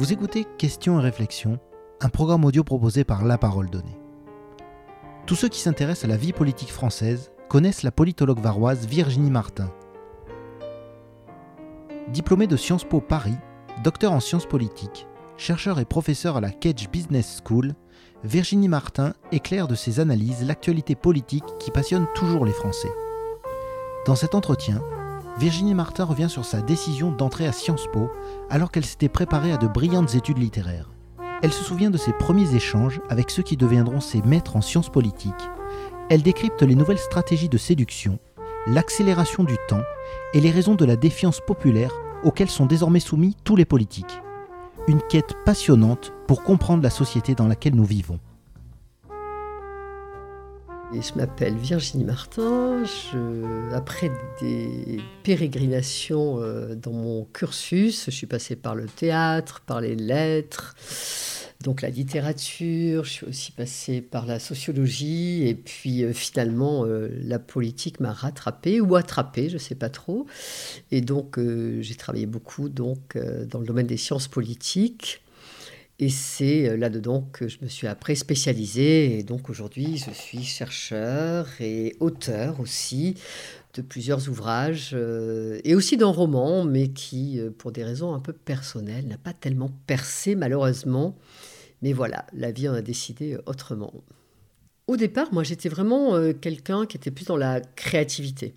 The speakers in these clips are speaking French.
Vous écoutez Questions et réflexions, un programme audio proposé par La Parole Donnée. Tous ceux qui s'intéressent à la vie politique française connaissent la politologue varoise Virginie Martin. Diplômée de Sciences Po Paris, docteur en sciences politiques, chercheur et professeur à la Cage Business School, Virginie Martin éclaire de ses analyses l'actualité politique qui passionne toujours les Français. Dans cet entretien, Virginie Martin revient sur sa décision d'entrer à Sciences Po alors qu'elle s'était préparée à de brillantes études littéraires. Elle se souvient de ses premiers échanges avec ceux qui deviendront ses maîtres en sciences politiques. Elle décrypte les nouvelles stratégies de séduction, l'accélération du temps et les raisons de la défiance populaire auxquelles sont désormais soumis tous les politiques. Une quête passionnante pour comprendre la société dans laquelle nous vivons. Je m'appelle Virginie Martin. après des pérégrinations euh, dans mon cursus, je suis passée par le théâtre, par les lettres, donc la littérature, je suis aussi passée par la sociologie, et puis euh, finalement euh, la politique m'a rattrapée ou attrapée, je ne sais pas trop. Et donc j'ai travaillé beaucoup donc, dans le domaine des sciences politiques. Et c'est euh, là-dedans que je me suis après spécialisée. Et donc aujourd'hui, je suis chercheur et auteur aussi de plusieurs ouvrages euh, et aussi d'un roman, mais qui, euh, pour des raisons un peu personnelles, n'a pas tellement percé malheureusement. Mais voilà, la vie en a décidé autrement. Au départ, moi, j'étais vraiment quelqu'un qui était plus dans la créativité.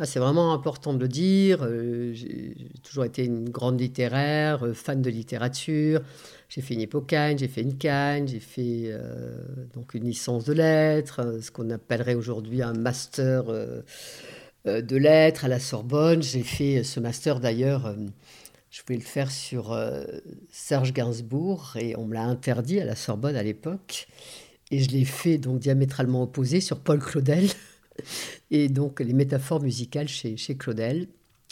Ah, c'est vraiment important de le dire. j'ai toujours été une grande littéraire, fan de littérature. J'ai fait une hippocane, j'ai fait une canne, j'ai fait euh, donc une licence de lettres, euh, ce qu'on appellerait aujourd'hui un master euh, de lettres à la Sorbonne. J'ai fait ce master d'ailleurs, je voulais le faire sur Serge Gainsbourg et on me l'a interdit à la Sorbonne à l'époque. Et je l'ai fait donc diamétralement opposé sur Paul Claudel et donc les métaphores musicales chez, Claudel.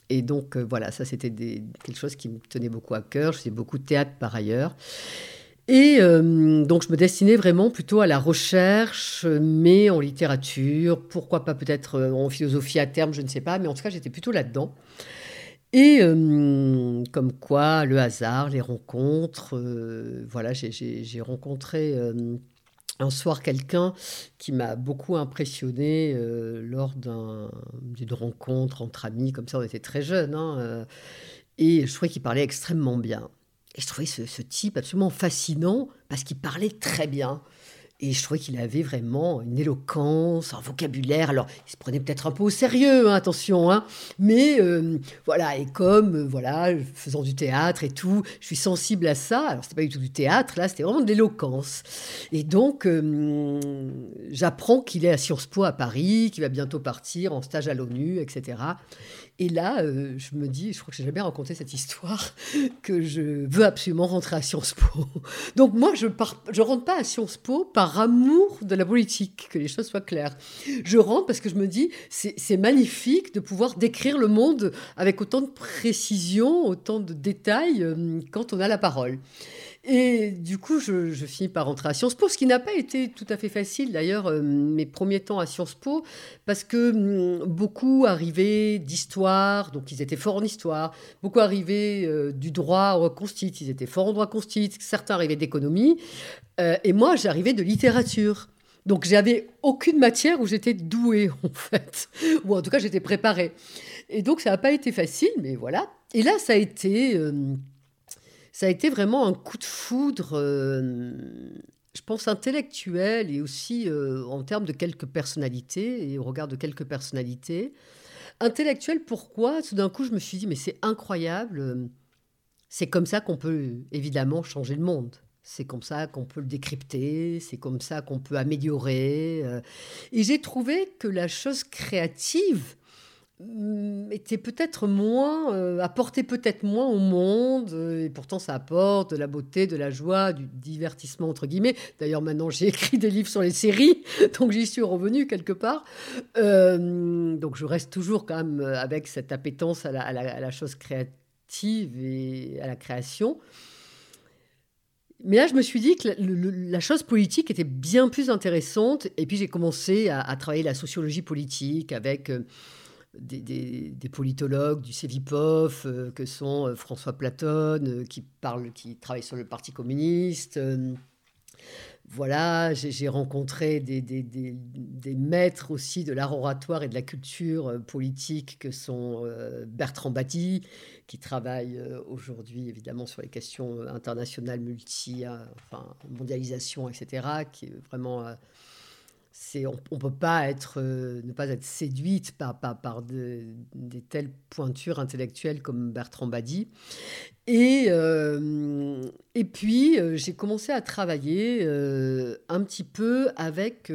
Et donc, euh, voilà, ça, c'était quelque chose qui me tenait beaucoup à cœur. Je faisais beaucoup de théâtre par ailleurs. Et euh, donc, je me destinais vraiment plutôt à la recherche, mais en littérature, pourquoi pas peut-être euh, en philosophie à terme, je ne sais pas, mais en tout cas, j'étais plutôt là-dedans. Et comme quoi, le hasard, les rencontres, voilà, j'ai rencontré un soir quelqu'un qui m'a beaucoup impressionné euh, lors d'une rencontre entre amis, comme ça on était très jeunes, hein, euh, et je trouvais qu'il parlait extrêmement bien. Et je trouvais ce type absolument fascinant parce qu'il parlait très bien. Et je trouvais qu'il avait vraiment une éloquence, un vocabulaire. Alors, il se prenait peut-être un peu au sérieux, hein, attention, hein, mais euh, voilà. Et comme, euh, voilà, faisant du théâtre et tout, je suis sensible à ça. Alors, c'était pas du tout du théâtre, là, c'était vraiment de l'éloquence. Et donc, euh, j'apprends qu'il est à Sciences Po à Paris, qu'il va bientôt partir en stage à l'ONU, etc. Et là, euh, je me dis, je crois que j'ai jamais raconté cette histoire, que je veux absolument rentrer à Sciences Po. Donc moi, je ne rentre pas à Sciences Po par amour de la politique, que les choses soient claires. Je rentre parce que je me dis, c'est magnifique de pouvoir décrire le monde avec autant de précision, autant de détails euh, quand on a la parole. Et du coup, je, finis par rentrer à Sciences Po, ce qui n'a pas été tout à fait facile d'ailleurs, euh, mes premiers temps à Sciences Po, parce que hum, beaucoup arrivaient d'histoire, donc ils étaient forts en histoire, beaucoup arrivaient euh, du droit au constit, ils étaient forts en droit constit, certains arrivaient d'économie, euh, et moi j'arrivais de littérature. Donc j'avais aucune matière où j'étais douée en fait, ou en tout cas j'étais préparée. Et donc ça n'a pas été facile, mais voilà. Et là ça a été ça a été vraiment un coup de foudre, euh, je pense, intellectuel et aussi euh, en termes de quelques personnalités et au regard de quelques personnalités. Intellectuel, pourquoi? Tout d'un coup, je me suis dit, mais c'est incroyable, c'est comme ça qu'on peut évidemment changer le monde. C'est comme ça qu'on peut le décrypter, c'est comme ça qu'on peut améliorer. Euh. Et j'ai trouvé que la chose créative, était peut-être moins, euh, apportait peut-être moins au monde, euh, et pourtant ça apporte de la beauté, de la joie, du divertissement entre guillemets. D'ailleurs maintenant j'ai écrit des livres sur les séries, donc j'y suis revenu quelque part. Euh, donc je reste toujours quand même avec cette appétence à la, chose créative et à la création. Mais là, je me suis dit que la, chose politique était bien plus intéressante. Et puis, j'ai commencé à, travailler la sociologie politique avec des, politologues du CEVIPOF, que sont François Platon, qui, parle, qui travaille sur le Parti communiste voilà, j'ai rencontré des, maîtres aussi de l'art oratoire et de la culture euh, politique que sont euh, Bertrand Badi, qui travaille euh, aujourd'hui évidemment sur les questions internationales, multi, enfin, mondialisation, etc., qui est vraiment on ne peut pas être, euh, ne pas être séduite par, par, des telles pointures intellectuelles comme Bertrand Badi. Et, euh, et puis, euh, j'ai commencé à travailler un petit peu avec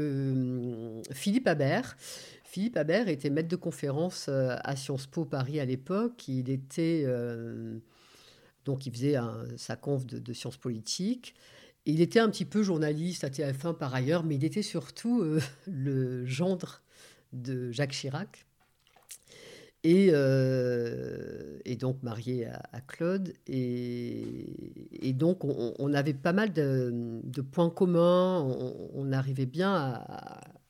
Philippe Habert. Philippe Habert était maître de conférence à Sciences Po Paris à l'époque. Il était... donc, il faisait sa conf de, de sciences politiques. Il était un petit peu journaliste à TF1 par ailleurs, mais il était surtout euh, le gendre de Jacques Chirac. Et, euh, donc marié à, Claude. Et, donc on, avait pas mal de, points communs, on, arrivait bien à, à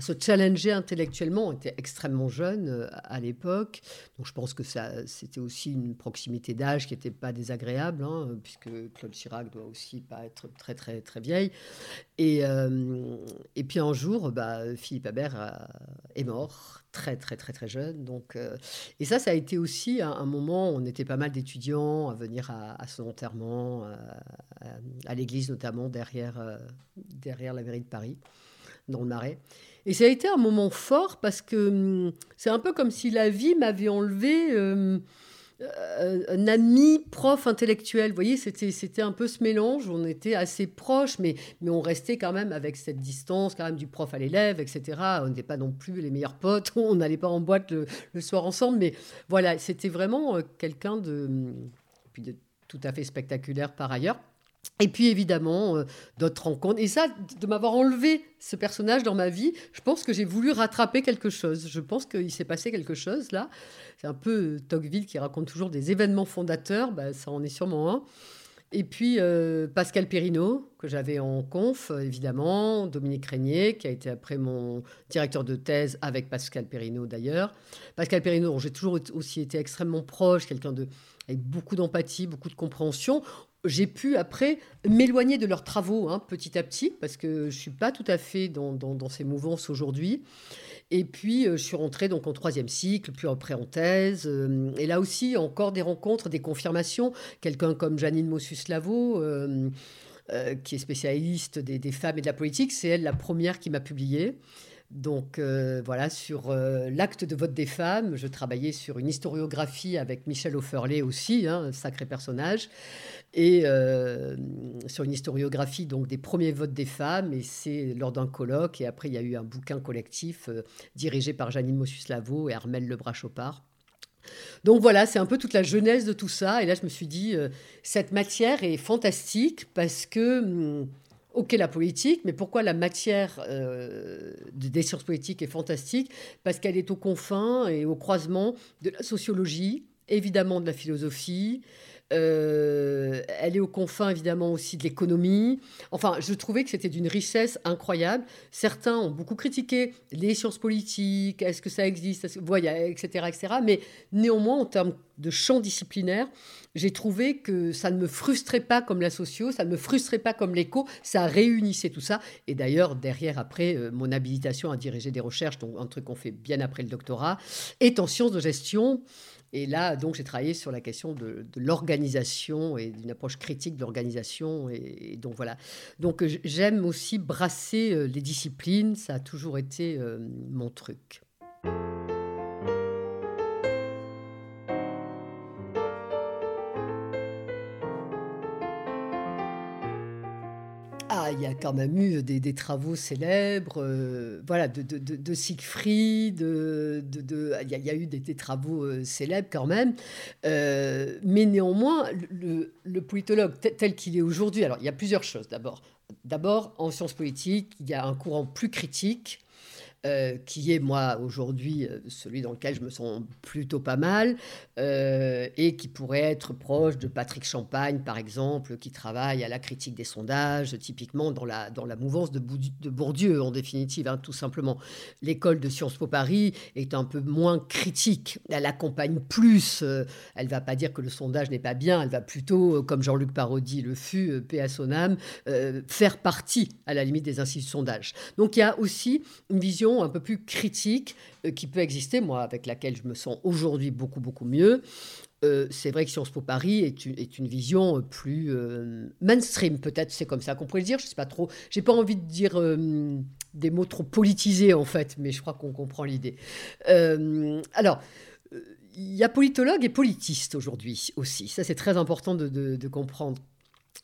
se challenger intellectuellement. On était extrêmement jeune euh, à l'époque, donc je pense que ça, c'était aussi une proximité d'âge qui n'était pas désagréable, hein, puisque Claude Chirac doit aussi pas être très très très vieille. Et, euh, et puis un jour, bah, Philippe Habert euh, est mort très très très très jeune. Donc, et ça, ça a été aussi un, moment où on était pas mal d'étudiants à venir à, son enterrement, à, l'église notamment, derrière, derrière la mairie de Paris, dans le Marais. Et ça a été un moment fort parce que hum, c'est un peu comme si la vie m'avait enlevé hum, euh, un ami prof intellectuel. Vous voyez, c'était un peu ce mélange. On était assez proches, mais, mais on restait quand même avec cette distance, quand même du prof à l'élève, etc. On n'était pas non plus les meilleurs potes. On n'allait pas en boîte le, soir ensemble. Mais voilà, c'était vraiment euh, quelqu'un de, hum, de tout à fait spectaculaire par ailleurs. Et puis évidemment, euh, d'autres rencontres. Et ça, de m'avoir enlevé ce personnage dans ma vie, je pense que j'ai voulu rattraper quelque chose. Je pense qu'il s'est passé quelque chose là. C'est un peu euh, Tocqueville qui raconte toujours des événements fondateurs, bah, ça en est sûrement un. Et puis euh, Pascal Perrineau, que j'avais en conf, évidemment, Dominique Régnier, qui a été après mon directeur de thèse avec Pascal Perrineau d'ailleurs. Pascal Perrineau, j'ai toujours aussi été extrêmement proche, quelqu'un de avec beaucoup d'empathie, beaucoup de compréhension j'ai pu après m'éloigner de leurs travaux hein, petit à petit, parce que je suis pas tout à fait dans, ces mouvances aujourd'hui. Et puis, euh, je suis rentrée donc en troisième cycle, puis après en thèse. Euh, et là aussi, encore des rencontres, des confirmations. Quelqu'un comme Janine Mossus-Lavo, euh, qui est spécialiste des, des, femmes et de la politique, c'est elle la première qui m'a publié. Donc euh, voilà, sur euh, l'acte de vote des femmes, je travaillais sur une historiographie avec Michel Offerlé aussi, hein, un sacré personnage, et euh, sur une historiographie donc des premiers votes des femmes, et c'est lors d'un colloque, et après il y a eu un bouquin collectif dirigé par Janine Mossus-Lavo et Armel Lebras-Chopard. Donc voilà, c'est un peu toute la genèse de tout ça, et là je me suis dit, cette matière est fantastique parce que... Hum, Ok, la politique, mais pourquoi la matière euh, des sciences politiques est fantastique? Parce qu'elle est aux confins et au croisement de la sociologie, évidemment de la philosophie, euh, elle est aux confins évidemment aussi de l'économie. Enfin, je trouvais que c'était d'une richesse incroyable. Certains ont beaucoup critiqué les sciences politiques, est-ce que ça existe, etc., etc. Mais néanmoins, en termes de champ disciplinaire, j'ai trouvé que ça ne me frustrait pas comme la socio, ça ne me frustrait pas comme l'éco, ça réunissait tout ça. Et d'ailleurs, derrière, après, euh, mon habilitation à diriger des recherches, donc un truc qu'on fait bien après le doctorat, est en sciences de gestion. Et là, donc, j'ai travaillé sur la question de, l'organisation et d'une approche critique de l'organisation. Et, donc, voilà. Donc, j'aime aussi brasser euh, les disciplines. Ça a toujours été euh, mon truc. Il y a quand même eu des, travaux célèbres, euh, voilà, de, Siegfried, de, il, y a, eu des, travaux euh, célèbres quand même. Euh, mais néanmoins, le, le politologue tel qu'il est aujourd'hui, alors il y a plusieurs choses d'abord. D'abord, en sciences politiques, il y a un courant plus critique euh, qui est moi aujourd'hui euh, celui dans lequel je me sens plutôt pas mal, euh, et qui pourrait être proche de Patrick Champagne, par exemple, qui travaille à la critique des sondages, typiquement dans la, dans la mouvance de, Bourdieu, en définitive, hein, tout simplement. L'école de Sciences Po Paris est un peu moins critique, elle accompagne plus, elle va pas dire que le sondage n'est pas bien, elle va plutôt, comme Jean-Luc Parodi le fut, paix à son âme, faire partie, à la limite, des instituts de sondage. Donc il y a aussi une vision un peu plus critique euh, qui peut exister, moi, avec laquelle je me sens aujourd'hui beaucoup, beaucoup mieux. Euh, c'est vrai que Sciences Po Paris est une, est une vision plus euh, mainstream, peut-être, c'est comme ça qu'on pourrait le dire, je sais pas trop. J'ai pas envie de dire des mots trop politisés, en fait, mais je crois qu'on comprend l'idée. alors, il y a politologue et politiste aujourd'hui aussi. Ça, c'est très important de comprendre.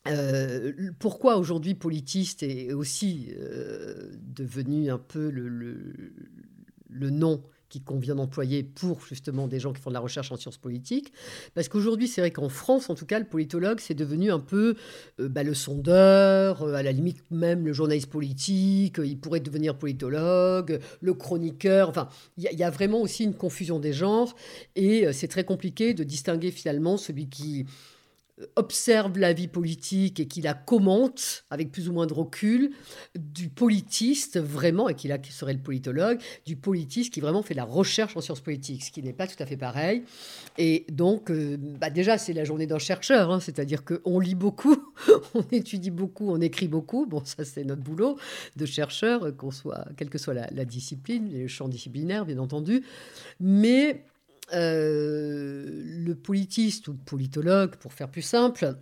Euh, pourquoi aujourd'hui politiste est aussi euh, devenu un peu le, nom qui convient d'employer pour justement des gens qui font de la recherche en sciences politiques? Parce qu'aujourd'hui, c'est vrai qu'en France, en tout cas, le politologue, c'est devenu un peu euh, bah, le sondeur, à la limite même le journaliste politique, il pourrait devenir politologue, le chroniqueur. Enfin, il y, y, a vraiment aussi une confusion des genres et c'est très compliqué de distinguer finalement celui qui observe la vie politique et qui la commente avec plus ou moins de recul, du politiste vraiment, et qui là qui serait le politologue, du politiste qui vraiment fait la recherche en sciences politiques, ce qui n'est pas tout à fait pareil. Et donc, euh, bah déjà, c'est la journée d'un chercheur, hein, c'est-à-dire qu'on lit beaucoup, on étudie beaucoup, on écrit beaucoup. Bon, ça, c'est notre boulot de chercheur, qu'on soit, quelle que soit la, la discipline, le champ disciplinaire, bien entendu. Mais euh, le politiste ou le politologue, pour faire plus simple,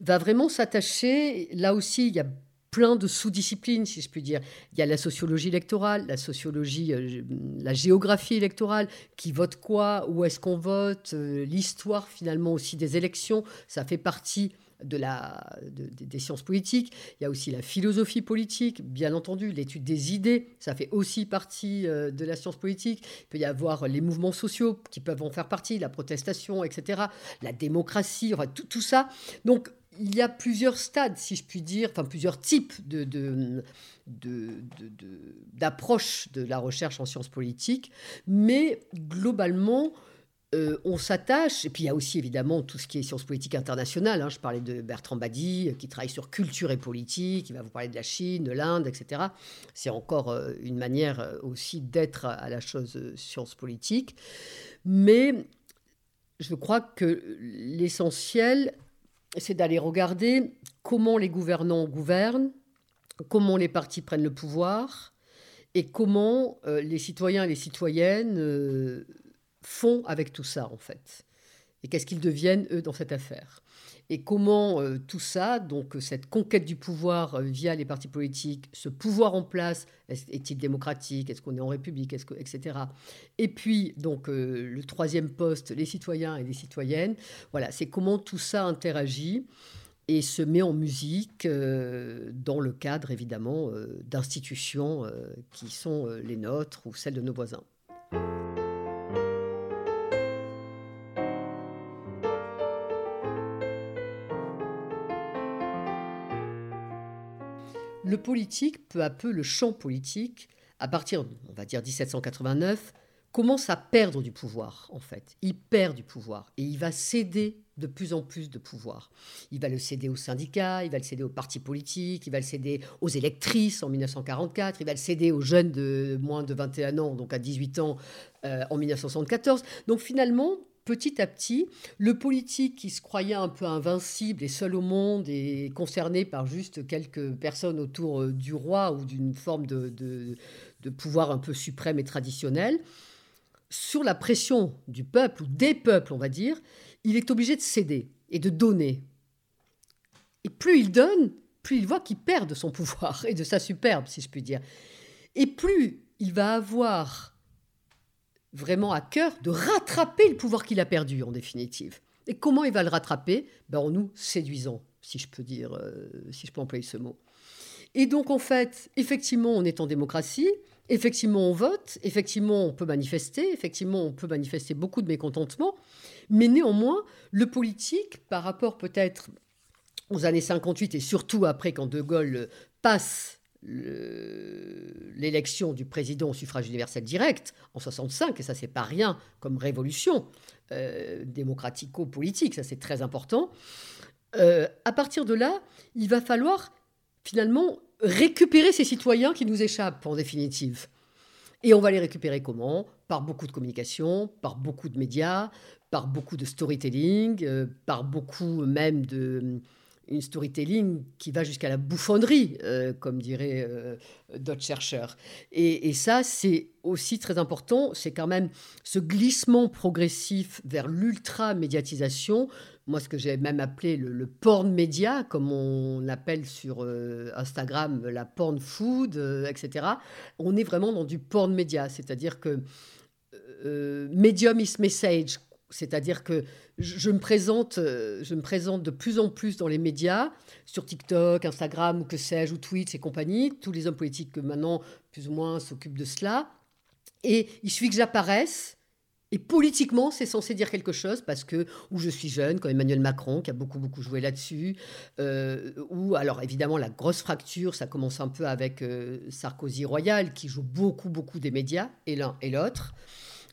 va vraiment s'attacher, là aussi, il y a plein de sous-disciplines, si je puis dire. Il y a la sociologie électorale, la sociologie, euh, la géographie électorale, qui vote quoi, où est-ce qu'on vote, euh, l'histoire finalement aussi des élections, ça fait partie de la, des sciences politiques. Il y a aussi la philosophie politique, bien entendu, l'étude des idées, ça fait aussi partie euh, de la science politique. Il peut y avoir les mouvements sociaux qui peuvent en faire partie, la protestation, etc., la démocratie, tout, tout ça. Donc, il y a plusieurs stades, si je puis dire, enfin plusieurs types de, de, de, de, la recherche en sciences politiques, mais globalement, euh, on s'attache, et puis il y a aussi évidemment tout ce qui est sciences politiques internationales. Hein. Je parlais de Bertrand Badi, euh, qui travaille sur culture et politique, il va vous parler de la Chine, de l'Inde, etc. C'est encore euh, une manière aussi d'être à la chose sciences politiques. Mais je crois que l'essentiel, c'est d'aller regarder comment les gouvernants gouvernent, comment les partis prennent le pouvoir, et comment les citoyens et les citoyennes font avec tout ça, en fait Et qu'est-ce qu'ils deviennent, eux, dans cette affaire? Et comment euh, tout ça, donc euh, cette conquête du pouvoir euh, via les partis politiques, ce pouvoir en place, est-il démocratique? Est-ce qu'on est en République? Est-ce que, Etc. Et puis, donc, le troisième poste, les citoyens et les citoyennes. Voilà, c'est comment tout ça interagit et se met en musique dans le cadre, évidemment, d'institutions qui sont les nôtres ou celles de nos voisins. Le politique, peu à peu, le champ politique, à partir, on va dire 1789, commence à perdre du pouvoir, en fait. Il perd du pouvoir et il va céder de plus en plus de pouvoir. Il va le céder aux syndicats, il va le céder aux partis politiques, il va le céder aux électrices en 1944, il va le céder aux jeunes de moins de 21 ans, donc à 18 ans euh, en 1974. Donc finalement, petit à petit, le politique qui se croyait un peu invincible et seul au monde et concerné par juste quelques personnes autour euh, du roi ou d'une forme de, pouvoir un peu suprême et traditionnel, sur la pression du peuple ou des peuples, on va dire, il est obligé de céder et de donner. Et plus il donne, plus il voit qu'il perd de son pouvoir et de sa superbe, si je puis dire. Et plus il va avoir vraiment à cœur de rattraper le pouvoir qu'il a perdu, en définitive. Et comment il va le rattraper? Ben, En nous séduisant, si je peux dire, euh, si je peux employer ce mot. Et donc, en fait, effectivement, on est en démocratie, effectivement, on vote, effectivement, on peut manifester, effectivement, on peut manifester beaucoup de mécontentement, mais néanmoins, le politique, par rapport peut-être aux années 58 et surtout après, quand De Gaulle passe l'élection du président au suffrage universel direct en 65, et ça c'est pas rien comme révolution euh, démocratico-politique, ça c'est très important. Euh, à partir de là, il va falloir finalement récupérer ces citoyens qui nous échappent en définitive. Et on va les récupérer comment? Par beaucoup de communication, par beaucoup de médias, par beaucoup de storytelling, euh, par beaucoup même de une storytelling qui va jusqu'à la bouffonnerie, euh, comme dirait euh, d'autres chercheurs. Et, ça, c'est aussi très important. C'est quand même ce glissement progressif vers l'ultra-médiatisation. Moi, ce que j'ai même appelé le, porn média, comme on appelle sur euh, Instagram la porn food, etc. On est vraiment dans du porn média, c'est-à-dire que medium is message c'est-à-dire que je, me présente, euh, je me présente de plus en plus dans les médias, sur TikTok, Instagram, ou que sais-je, ou Twitch et compagnie. Tous les hommes politiques que maintenant, plus ou moins, s'occupent de cela. Et il suffit que j'apparaisse. Et politiquement, c'est censé dire quelque chose parce que, ou je suis jeune, comme Emmanuel Macron, qui a beaucoup, beaucoup joué là-dessus, euh, ou alors évidemment la grosse fracture, ça commence un peu avec euh, Sarkozy Royal, qui joue beaucoup, beaucoup des médias, et l'un et l'autre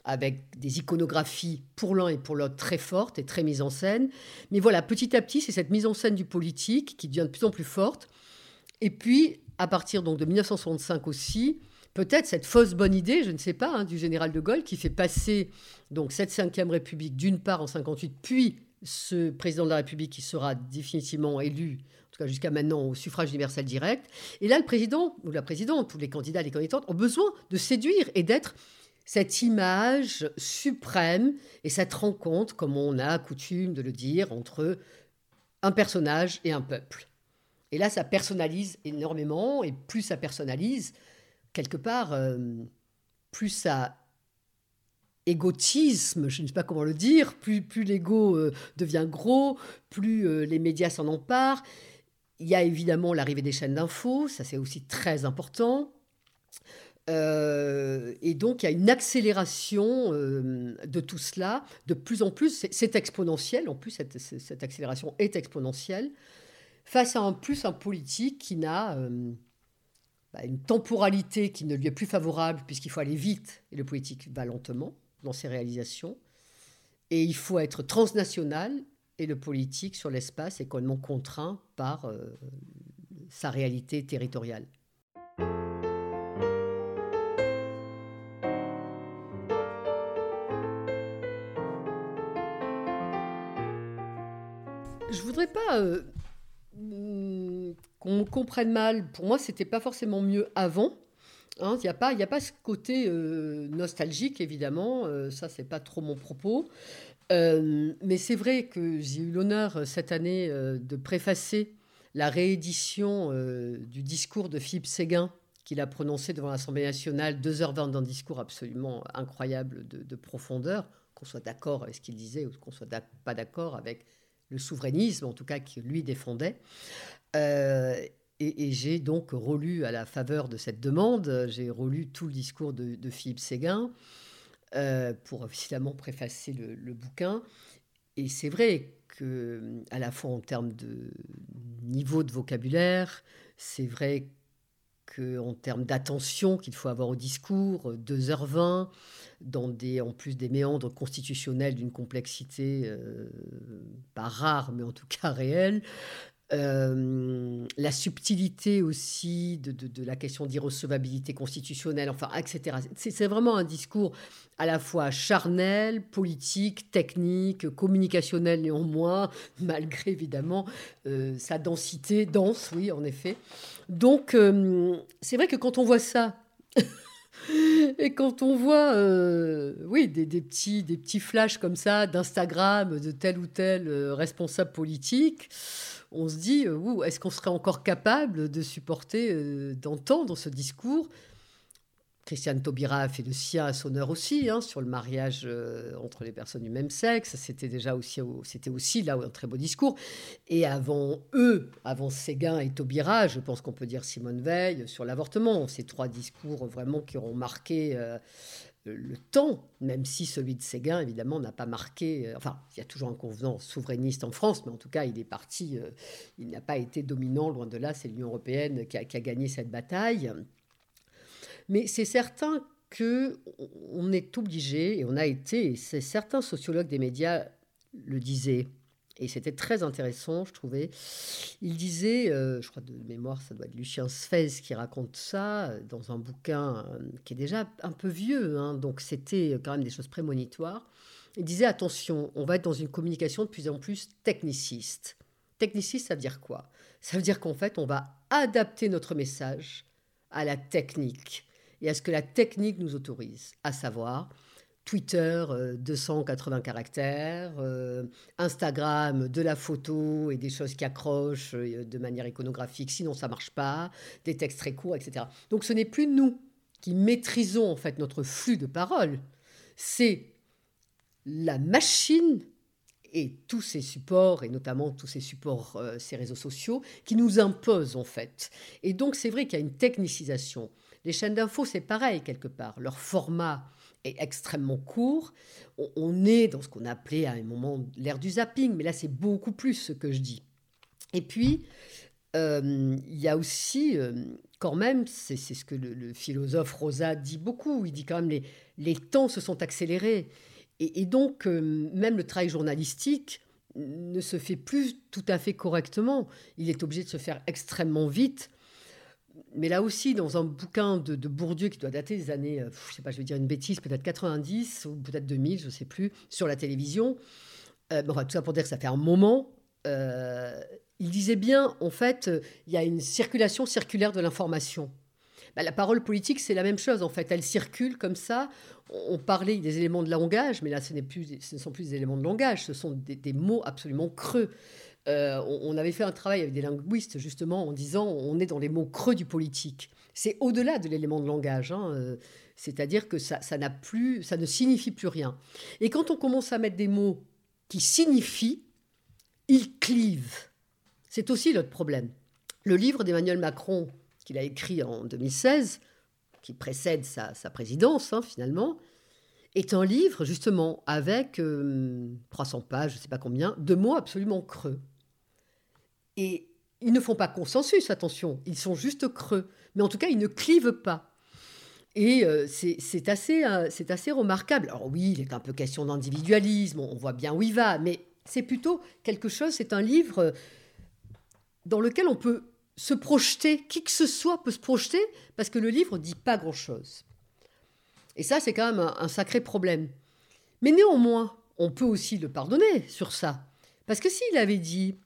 avec des iconographies pour l'un et pour l'autre très fortes et très mises en scène. Mais voilà, petit à petit, c'est cette mise en scène du politique qui devient de plus en plus forte. Et puis, à partir donc de 1965 aussi, peut-être cette fausse bonne idée, je ne sais pas, hein, du général de Gaulle qui fait passer donc cette cinquième République d'une part en 58, puis ce président de la République qui sera définitivement élu, en tout cas jusqu'à maintenant, au suffrage universel direct. Et là, le président ou la présidente, tous les candidats, les candidates ont besoin de séduire et d'être cette image suprême et cette rencontre, comme on a coutume de le dire, entre un personnage et un peuple. Et là, ça personnalise énormément, et plus ça personnalise, quelque part, euh, plus ça égotisme, je ne sais pas comment le dire, plus, plus l'ego euh, devient gros, plus euh, les médias s'en emparent. Il y a évidemment l'arrivée des chaînes d'infos, ça c'est aussi très important. Euh, et donc, il y a une accélération euh, de tout cela, de plus en plus. C'est exponentiel, en plus, cette, accélération est exponentielle, face à un plus un politique qui n'a euh, bah, une temporalité qui ne lui est plus favorable, puisqu'il faut aller vite, et le politique va lentement dans ses réalisations. Et il faut être transnational, et le politique sur l'espace est complètement contraint par sa réalité territoriale. Voudrais pas euh, qu'on comprenne mal. Pour moi, c'était pas forcément mieux avant. Hein. Il n'y a, pas, a pas ce côté euh, nostalgique, évidemment. Euh, ça, c'est pas trop mon propos. mais c'est vrai que j'ai eu l'honneur cette année de préfacer la réédition du discours de Philippe Séguin qu'il a prononcé devant l'Assemblée nationale, 2h20 d'un discours absolument incroyable de, de profondeur, qu'on soit d'accord avec ce qu'il disait ou qu'on soit pas d'accord avec le souverainisme, en tout cas, qui lui défendait. Euh, et, j'ai donc relu, à la faveur de cette demande, j'ai relu tout le discours de, Philippe Séguin euh, pour évidemment préfacer le, bouquin. Et c'est vrai que, à la fois en termes de niveau de vocabulaire, c'est vrai qu'en termes d'attention qu'il faut avoir au discours, 2h20, dans des, en plus des méandres constitutionnels d'une complexité euh, pas rare, mais en tout cas réelle. Euh, la subtilité aussi de, de, la question d'irrecevabilité constitutionnelle, enfin, etc. C'est vraiment un discours à la fois charnel, politique, technique, communicationnel néanmoins, malgré évidemment euh, sa densité, dense, oui, en effet. Donc, c'est vrai que quand on voit ça, Et quand on voit, euh, oui, des, petits, des petits flashs comme ça d'Instagram de tel ou tel euh, responsable politique, on se dit, euh, est-ce qu'on serait encore capable de supporter, d'entendre ce discours? Christiane Taubira a fait le sien à son heure aussi, hein, sur le mariage euh, entre les personnes du même sexe. C'était déjà aussi, c'était aussi là un très beau discours. Et avant eux, avant Séguin et Taubira, je pense qu'on peut dire Simone Veil sur l'avortement. Ces trois discours vraiment qui auront marqué euh, le temps, même si celui de Séguin, évidemment, n'a pas marqué. enfin, il y a toujours un convenant souverainiste en France, mais en tout cas, il est parti. il n'a pas été dominant, loin de là. C'est l'Union européenne qui a, gagné cette bataille. Mais c'est certain que on est obligé, et on a été, c'est certains sociologues des médias le disaient, et c'était très intéressant, je trouvais. Il disait, euh, je crois de mémoire, ça doit être Lucien Sfez qui raconte ça euh, dans un bouquin euh, qui est déjà un peu vieux, hein, donc c'était quand même des choses prémonitoires. Il disait attention, on va être dans une communication de plus en plus techniciste. Techniciste, ça veut dire quoi? Ça veut dire qu'en fait, on va adapter notre message à la technique et à ce que la technique nous autorise, à savoir Twitter, 280 euh, caractères, euh, Instagram, de la photo et des choses qui accrochent euh, de manière iconographique, sinon ça marche pas, des textes très courts, etc. Donc ce n'est plus nous qui maîtrisons en fait notre flux de paroles, c'est la machine et tous ces supports, et notamment tous ces supports, ces réseaux sociaux, qui nous imposent en fait. Et donc c'est vrai qu'il y a une technicisation. Les chaînes d'infos, c'est pareil quelque part. Leur format est extrêmement court. On est dans ce qu'on appelait à un moment l'ère du zapping, mais là c'est beaucoup plus ce que je dis. Et puis, euh, il y a aussi, euh, quand même, c'est ce que le, philosophe Rosa dit beaucoup, il dit quand même les, les temps se sont accélérés. Et, donc, euh, même le travail journalistique ne se fait plus tout à fait correctement. Il est obligé de se faire extrêmement vite mais là aussi, dans un bouquin de, Bourdieu qui doit dater des années, euh, je sais pas, je vais dire une bêtise, peut-être 90 ou peut-être 2000, je ne sais plus, sur la télévision, euh, tout ça pour dire que ça fait un moment, euh, il disait bien, en fait, il y a une circulation circulaire de l'information. Bah, la parole politique, c'est la même chose, en fait. Elle circule comme ça. On parlait des éléments de langage, mais là, ce ne sont plus des éléments de langage, ce sont des mots absolument creux. Euh, on, avait fait un travail avec des linguistes justement en disant on est dans les mots creux du politique. C'est au-delà de l'élément de langage, hein, euh, c'est-à-dire que ça, ne signifie plus rien. Et quand on commence à mettre des mots qui signifient, ils clivent. C'est aussi notre problème. Le livre d'Emmanuel Macron qu'il a écrit en 2016, qui précède sa, présidence hein, finalement, est un livre justement avec 300 euh, pages, je ne sais pas combien, de mots absolument creux. Et ils ne font pas consensus, attention, ils sont juste creux. Mais en tout cas, ils ne clivent pas. Et euh, c'est assez, euh, assez remarquable. Alors oui, il est un peu question d'individualisme, on voit bien où il va, mais c'est plutôt quelque chose, c'est un livre dans lequel on peut se projeter, qui que ce soit peut se projeter, parce que le livre ne dit pas grand-chose. Et ça, c'est quand même un sacré problème. Mais néanmoins, on peut aussi le pardonner sur ça. Parce que s'il avait dit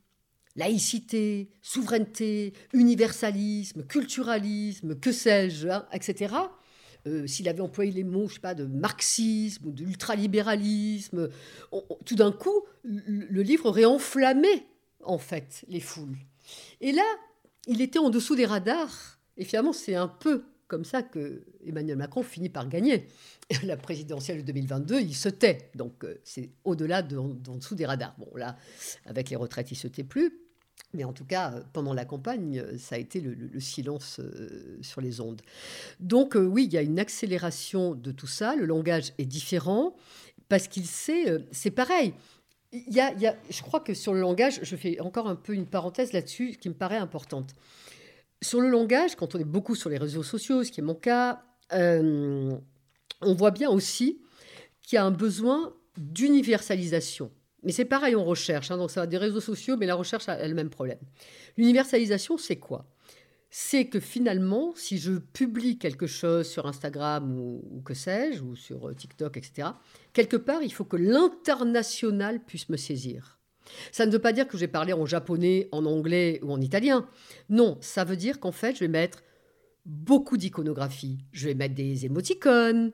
laïcité, souveraineté, universalisme, culturalisme, que sais-je, hein, etc. Euh, s'il avait employé les mots, je sais pas, de marxisme ou d'ultralibéralisme, tout d'un coup, le livre aurait enflammé, en fait, les foules. Et là, il était en dessous des radars. Et finalement, c'est un peu comme ça que Emmanuel Macron finit par gagner. La présidentielle de 2022, il se tait. Donc, euh, c'est au-delà de, en dessous des radars. Bon, là, avec les retraites, il se tait plus. Mais en tout cas, pendant la campagne, ça a été le, silence euh, sur les ondes. Donc euh, oui, il y a une accélération de tout ça. Le langage est différent parce qu'il sait, euh, c'est pareil. Il y, a, je crois que sur le langage, je fais encore un peu une parenthèse là-dessus qui me paraît importante. Sur le langage, quand on est beaucoup sur les réseaux sociaux, ce qui est mon cas, on voit bien aussi qu'il y a un besoin d'universalisation. Mais c'est pareil en recherche, hein, donc ça va des réseaux sociaux, mais la recherche a, le même problème. L'universalisation, c'est quoi? C'est que finalement, si je publie quelque chose sur Instagram ou, que sais-je, ou sur euh, TikTok, etc., quelque part, il faut que l'international puisse me saisir. Ça ne veut pas dire que je vais parler en japonais, en anglais ou en italien. Non, ça veut dire qu'en fait, je vais mettre beaucoup d'iconographie. Je vais mettre des émoticônes,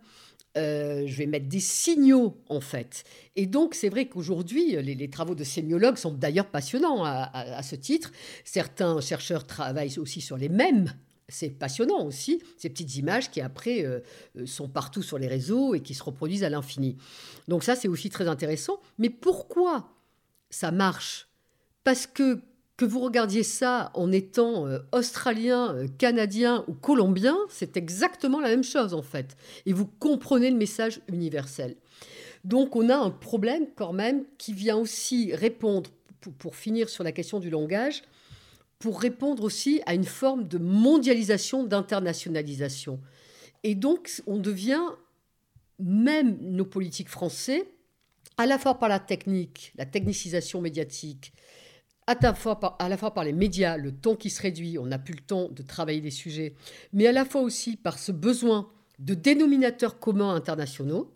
euh, je vais mettre des signaux en fait. Et donc c'est vrai qu'aujourd'hui, les, travaux de sémiologues sont d'ailleurs passionnants à, ce titre. Certains chercheurs travaillent aussi sur les mêmes. C'est passionnant aussi, ces petites images qui après euh, euh, sont partout sur les réseaux et qui se reproduisent à l'infini. Donc ça c'est aussi très intéressant. Mais pourquoi ça marche Parce que que vous regardiez ça en étant euh, australien, euh, canadien ou colombien, c'est exactement la même chose en fait. Et vous comprenez le message universel. Donc on a un problème quand même qui vient aussi répondre, pour, finir sur la question du langage, pour répondre aussi à une forme de mondialisation, d'internationalisation. Et donc on devient, même nos politiques français, à la fois par la technique, la technicisation médiatique, à la, fois par, les médias, le temps qui se réduit, on n'a plus le temps de travailler des sujets, mais à la fois aussi par ce besoin de dénominateurs communs internationaux,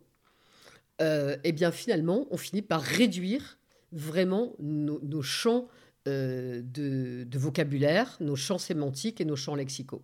euh, eh finalement, on finit par réduire vraiment nos, champs euh, de vocabulaire, nos champs sémantiques et nos champs lexicaux.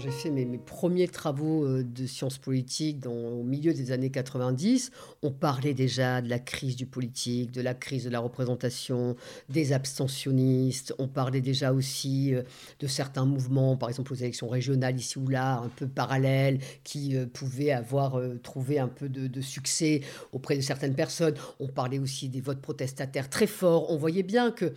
J'ai fait mes, premiers travaux euh, de sciences politiques au milieu des années 90, on parlait déjà de la crise du politique, de la crise de la représentation, des abstentionnistes. On parlait déjà aussi euh, de certains mouvements, par exemple aux élections régionales ici ou là, un peu parallèles, qui euh, pouvaient avoir trouvé un peu de, de succès auprès de certaines personnes. On parlait aussi des votes protestataires très forts. On voyait bien que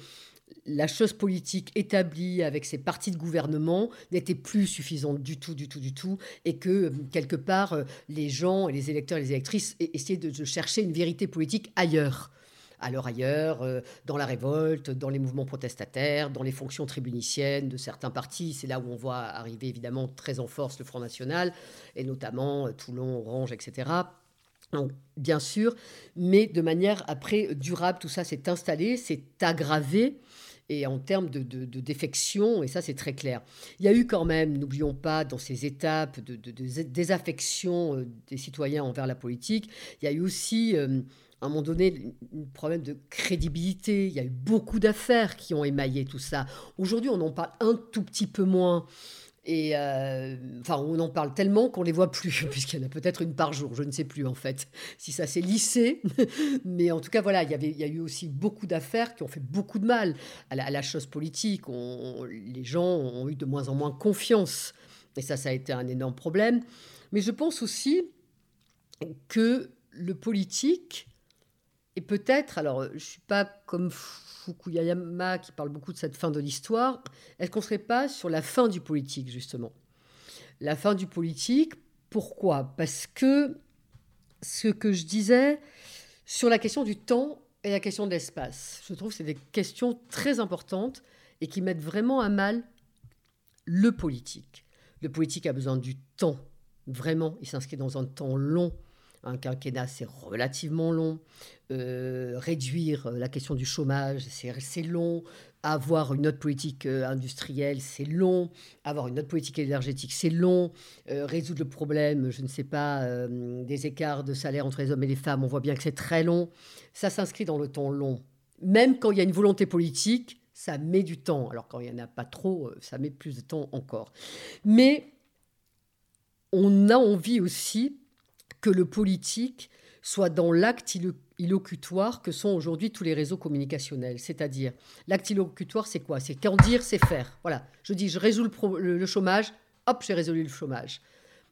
la chose politique établie avec ces partis de gouvernement n'était plus suffisante du tout, du tout, du tout, et que euh, quelque part, euh, les gens les électeurs et les électrices essayaient de, chercher une vérité politique ailleurs. Alors ailleurs, euh, dans la révolte, dans les mouvements protestataires, dans les fonctions tribuniciennes de certains partis. C'est là où on voit arriver évidemment très en force le Front National, et notamment Toulon, Orange, etc. Donc, bien sûr, mais de manière après durable, tout ça s'est installé, s'est aggravé et en termes de, défection, et ça c'est très clair. Il y a eu quand même, n'oublions pas, dans ces étapes de, désaffection euh, des citoyens envers la politique, il y a eu aussi, euh, à un moment donné, un problème de crédibilité. Il y a eu beaucoup d'affaires qui ont émaillé tout ça. Aujourd'hui, on en parle un tout petit peu moins. Et euh, enfin, on en parle tellement qu'on les voit plus, puisqu'il y en a peut-être une par jour. Je ne sais plus en fait si ça s'est lissé, mais en tout cas voilà, il y avait, il y a eu aussi beaucoup d'affaires qui ont fait beaucoup de mal à la, chose politique. les gens ont eu de moins en moins confiance, et ça, ça a été un énorme problème. Mais je pense aussi que le politique et peut-être, alors je suis pas comme Fukuyama qui parle beaucoup de cette fin de l'histoire, est-ce qu'on ne serait pas sur la fin du politique, justement? La fin du politique, pourquoi? Parce que ce que je disais sur la question du temps et la question de l'espace, je trouve que c'est des questions très importantes et qui mettent vraiment à mal le politique. Le politique a besoin du temps, vraiment, il s'inscrit dans un temps long un quinquennat, c'est relativement long. Euh, réduire la question du chômage, c'est long. Avoir une autre politique euh, industrielle, c'est long. Avoir une autre politique énergétique, c'est long. Euh, résoudre le problème, je ne sais pas, des écarts de salaire entre les hommes et les femmes, on voit bien que c'est très long. Ça s'inscrit dans le temps long. Même quand il y a une volonté politique, ça met du temps. Alors quand il n'y en a pas trop, ça met plus de temps encore. Mais on a envie aussi que le politique soit dans l'acte illocutoire que sont aujourd'hui tous les réseaux communicationnels. C'est-à-dire, l'acte illocutoire, c'est quoi? C'est qu'en dire, c'est faire. Voilà, je dis, je résous le, chômage, hop, j'ai résolu le chômage.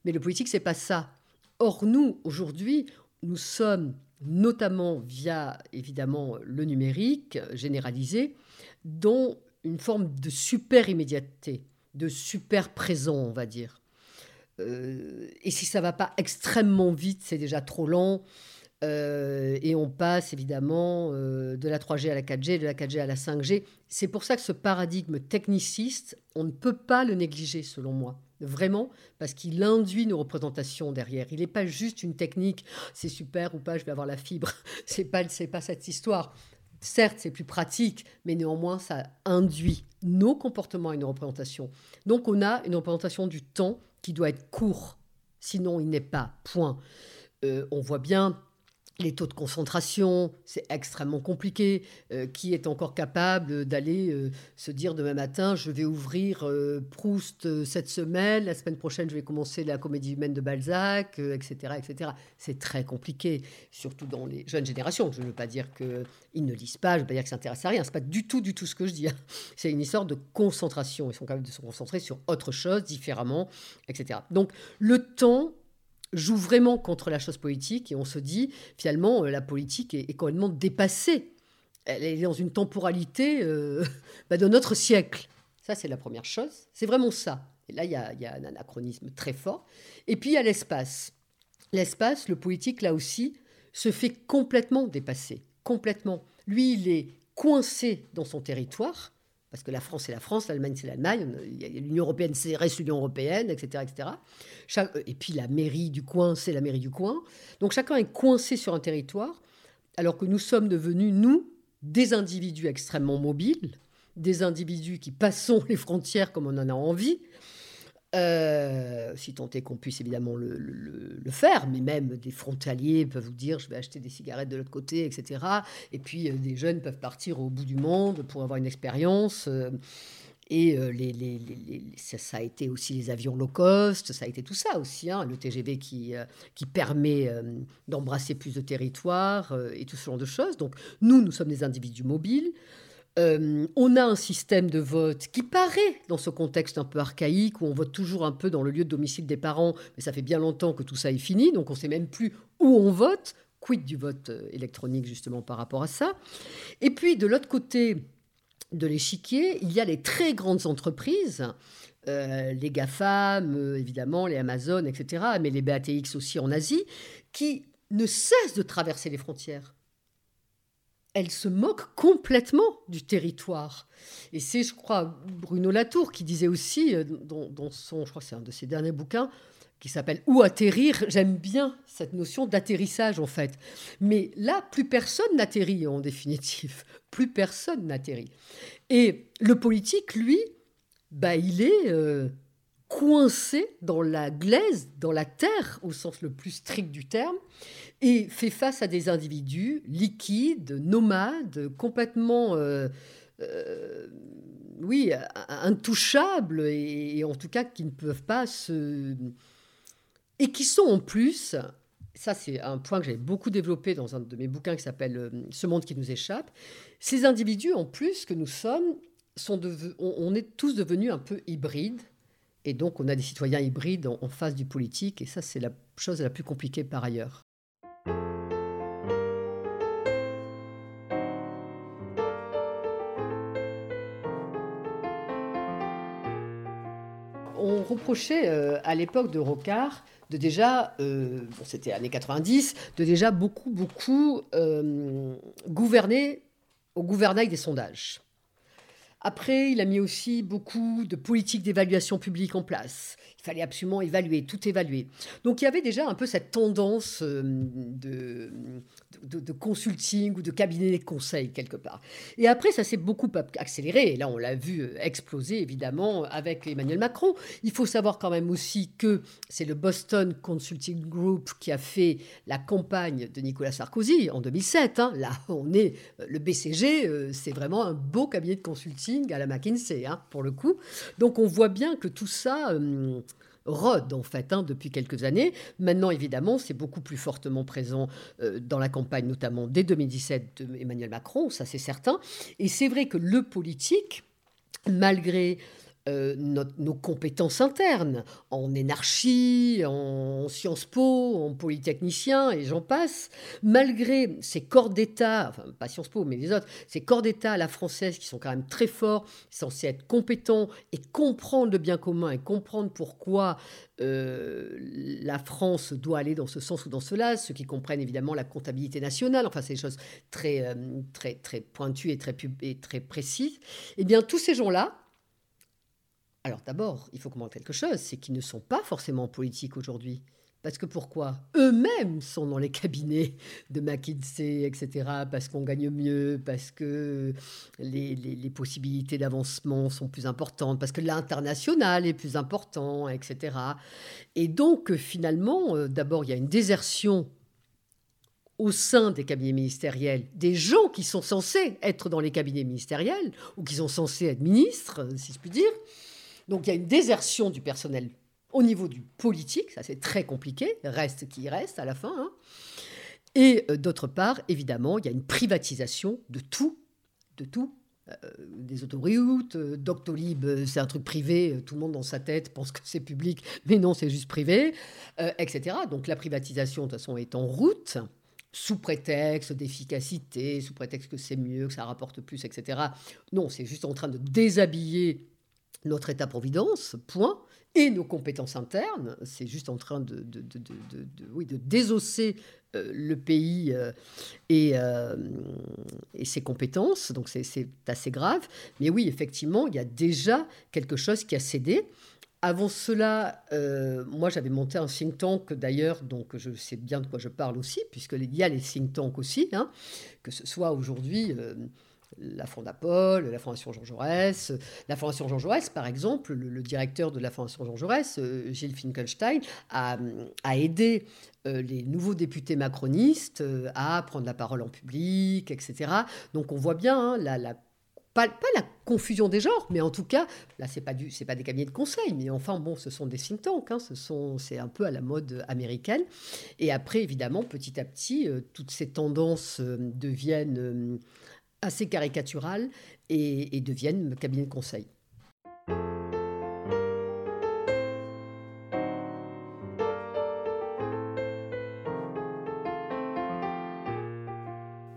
Mais le politique, c'est pas ça. Or, nous, aujourd'hui, nous sommes, notamment via, évidemment, le numérique généralisé, dans une forme de super immédiateté, de super présent, on va dire. Euh, et si ça va pas extrêmement vite, c'est déjà trop lent. Euh, et on passe évidemment euh, de la 3G à la 4G, de la 4G à la 5G. C'est pour ça que ce paradigme techniciste, on ne peut pas le négliger selon moi. Vraiment, parce qu'il induit nos représentations derrière. Il n'est pas juste une technique, c'est super ou pas, je vais avoir la fibre. c'est pas, c'est pas cette histoire. Certes, c'est plus pratique, mais néanmoins, ça induit nos comportements et nos représentations. Donc, on a une représentation du temps qui doit être court, sinon il n'est pas. Point. Euh, on voit bien les taux de concentration, c'est extrêmement compliqué. Euh, qui est encore capable d'aller euh, se dire demain matin, je vais ouvrir euh, Proust cette semaine, la semaine prochaine, je vais commencer la comédie humaine de Balzac, etc. etc. C'est très compliqué, surtout dans les jeunes générations. Je ne veux pas dire qu'ils ne lisent pas, je ne veux pas dire qu'ils s'intéressent à rien. Ce n'est pas du tout, du tout ce que je dis. Hein. C'est une histoire de concentration. Ils sont capables de se concentrer sur autre chose, différemment, etc. Donc le temps joue vraiment contre la chose politique et on se dit finalement euh, la politique est, complètement dépassée. Elle est dans une temporalité euh, bah, de notre siècle. Ça, c'est la première chose. C'est vraiment ça. Et là, il y, a, y, a, un anachronisme très fort. Et puis, il y a l'espace. L'espace, le politique, là aussi, se fait complètement dépasser. Complètement. Lui, il est coincé dans son territoire parce que la France c'est la France, l'Allemagne c'est l'Allemagne, l'Union européenne c'est reste l'Union européenne, etc., etc. et puis la mairie du coin c'est la mairie du coin. Donc chacun est coincé sur un territoire, alors que nous sommes devenus nous des individus extrêmement mobiles, des individus qui passons les frontières comme on en a envie, euh, si tant est qu'on puisse évidemment le, faire, mais même des frontaliers peuvent vous dire je vais acheter des cigarettes de l'autre côté, etc. Et puis euh, des jeunes peuvent partir au bout du monde pour avoir une expérience. Euh, et les, ça, a été aussi les avions low cost, ça a été tout ça aussi, hein, le TGV qui, qui permet d'embrasser plus de territoires et tout ce genre de choses. Donc nous, nous sommes des individus mobiles. Euh, on a un système de vote qui paraît, dans ce contexte un peu archaïque, où on vote toujours un peu dans le lieu de domicile des parents, mais ça fait bien longtemps que tout ça est fini, donc on ne sait même plus où on vote. Quid du vote euh, électronique, justement, par rapport à ça? Et puis, de l'autre côté de l'échiquier, il y a les très grandes entreprises, euh, les GAFAM, évidemment, les Amazon, etc., mais les BATX aussi en Asie, qui ne cessent de traverser les frontières elle se moque complètement du territoire. Et c'est, je crois, Bruno Latour qui disait aussi, euh, dans, son, je crois c'est un de ses derniers bouquins, qui s'appelle Où atterrir? J'aime bien cette notion d'atterrissage, en fait. Mais là, plus personne n'atterrit, en définitive. Plus personne n'atterrit. Et le politique, lui, bah, il est euh, coincé dans la glaise, dans la terre, au sens le plus strict du terme, et fait face à des individus liquides, nomades, complètement, euh, euh, oui, intouchables, et, en tout cas qui ne peuvent pas se... Et qui sont en plus, ça c'est un point que j'ai beaucoup développé dans un de mes bouquins qui s'appelle euh, Ce monde qui nous échappe, ces individus en plus que nous sommes, sont on est tous devenus un peu hybrides, et donc, on a des citoyens hybrides en, face du politique, et ça, c'est la chose la plus compliquée par ailleurs. On reprochait euh, à l'époque de Rocard de déjà, euh, c'était années 90, de déjà beaucoup, beaucoup euh, gouverner au gouvernail des sondages. Après, il a mis aussi beaucoup de politiques d'évaluation publique en place. Il fallait absolument évaluer, tout évaluer. Donc il y avait déjà un peu cette tendance euh, de, de, consulting ou de cabinet de conseil quelque part. Et après, ça s'est beaucoup accéléré. Et là, on l'a vu euh, exploser évidemment avec Emmanuel Macron. Il faut savoir quand même aussi que c'est le Boston Consulting Group qui a fait la campagne de Nicolas Sarkozy en 2007. Hein. Là, on est euh, le BCG, c'est vraiment un beau cabinet de consulting à la McKinsey hein, pour le coup. Donc on voit bien que tout ça rôde en fait hein, depuis quelques années. Maintenant, évidemment, c'est beaucoup plus fortement présent euh, dans la campagne, notamment dès 2017 d'Emmanuel Macron, ça c'est certain. Et c'est vrai que le politique, malgré euh, nos compétences internes. En énarchie, en Sciences Po, en polytechnicien, et j'en passe, malgré ces corps d'État, enfin pas Sciences Po, mais les autres, ces corps d'État à la française qui sont quand même très forts, censés être compétents et comprendre le bien commun et comprendre pourquoi euh, la France doit aller dans ce sens ou dans cela, ceux qui comprennent évidemment la comptabilité nationale, enfin c'est des choses très, euh, très, très pointues et très, et très précises, eh bien tous ces gens-là, alors d'abord, il faut comprendre quelque chose, c'est qu'ils ne sont pas forcément en politique aujourd'hui. Parce que pourquoi? Eux-mêmes sont dans les cabinets de McKinsey, etc., parce qu'on gagne mieux, parce que les, possibilités d'avancement sont plus importantes, parce que l'international est plus important, etc. Et donc, finalement, euh, d'abord, il y a une désertion au sein des cabinets ministériels des gens qui sont censés être dans les cabinets ministériels ou qui sont censés être ministres, si je puis dire. Donc il y a une désertion du personnel au niveau du politique, ça c'est très compliqué, reste qui reste à la fin. Hein. Et euh, d'autre part, évidemment, il y a une privatisation de tout, de tout. Euh, des autoroutes, euh, Doctolib, c'est un truc privé, tout le monde dans sa tête pense que c'est public, mais non, c'est juste privé, etc. Donc la privatisation, de toute façon, est en route sous prétexte d'efficacité, sous prétexte que c'est mieux, que ça rapporte plus, etc. Non, c'est juste en train de déshabiller notre État-providence, point, et nos compétences internes. C'est juste en train de, de, de, de désosser euh, le pays euh, et, euh, et, ses compétences. Donc c'est assez grave. Mais oui, effectivement, il y a déjà quelque chose qui a cédé. Avant cela, moi j'avais monté un think tank d'ailleurs, donc je sais bien de quoi je parle aussi, puisqu'il y a les think tanks aussi, hein, que ce soit aujourd'hui la Fondapol, la Fondation Jean Jaurès. La Fondation Jean Jaurès, par exemple, le, directeur de la Fondation Jean Jaurès, euh, Gilles Finkelstein, a, aidé euh, les nouveaux députés macronistes euh, à prendre la parole en public, etc. Donc on voit bien hein, la, pas, la confusion des genres, mais en tout cas, là, c'est pas du, pas des cabinets de conseil, mais enfin, bon, ce sont des think tanks, hein, ce c'est un peu à la mode américaine. Et après, évidemment, petit à petit, toutes ces tendances deviennent assez caricaturales et, deviennent cabinet de conseil.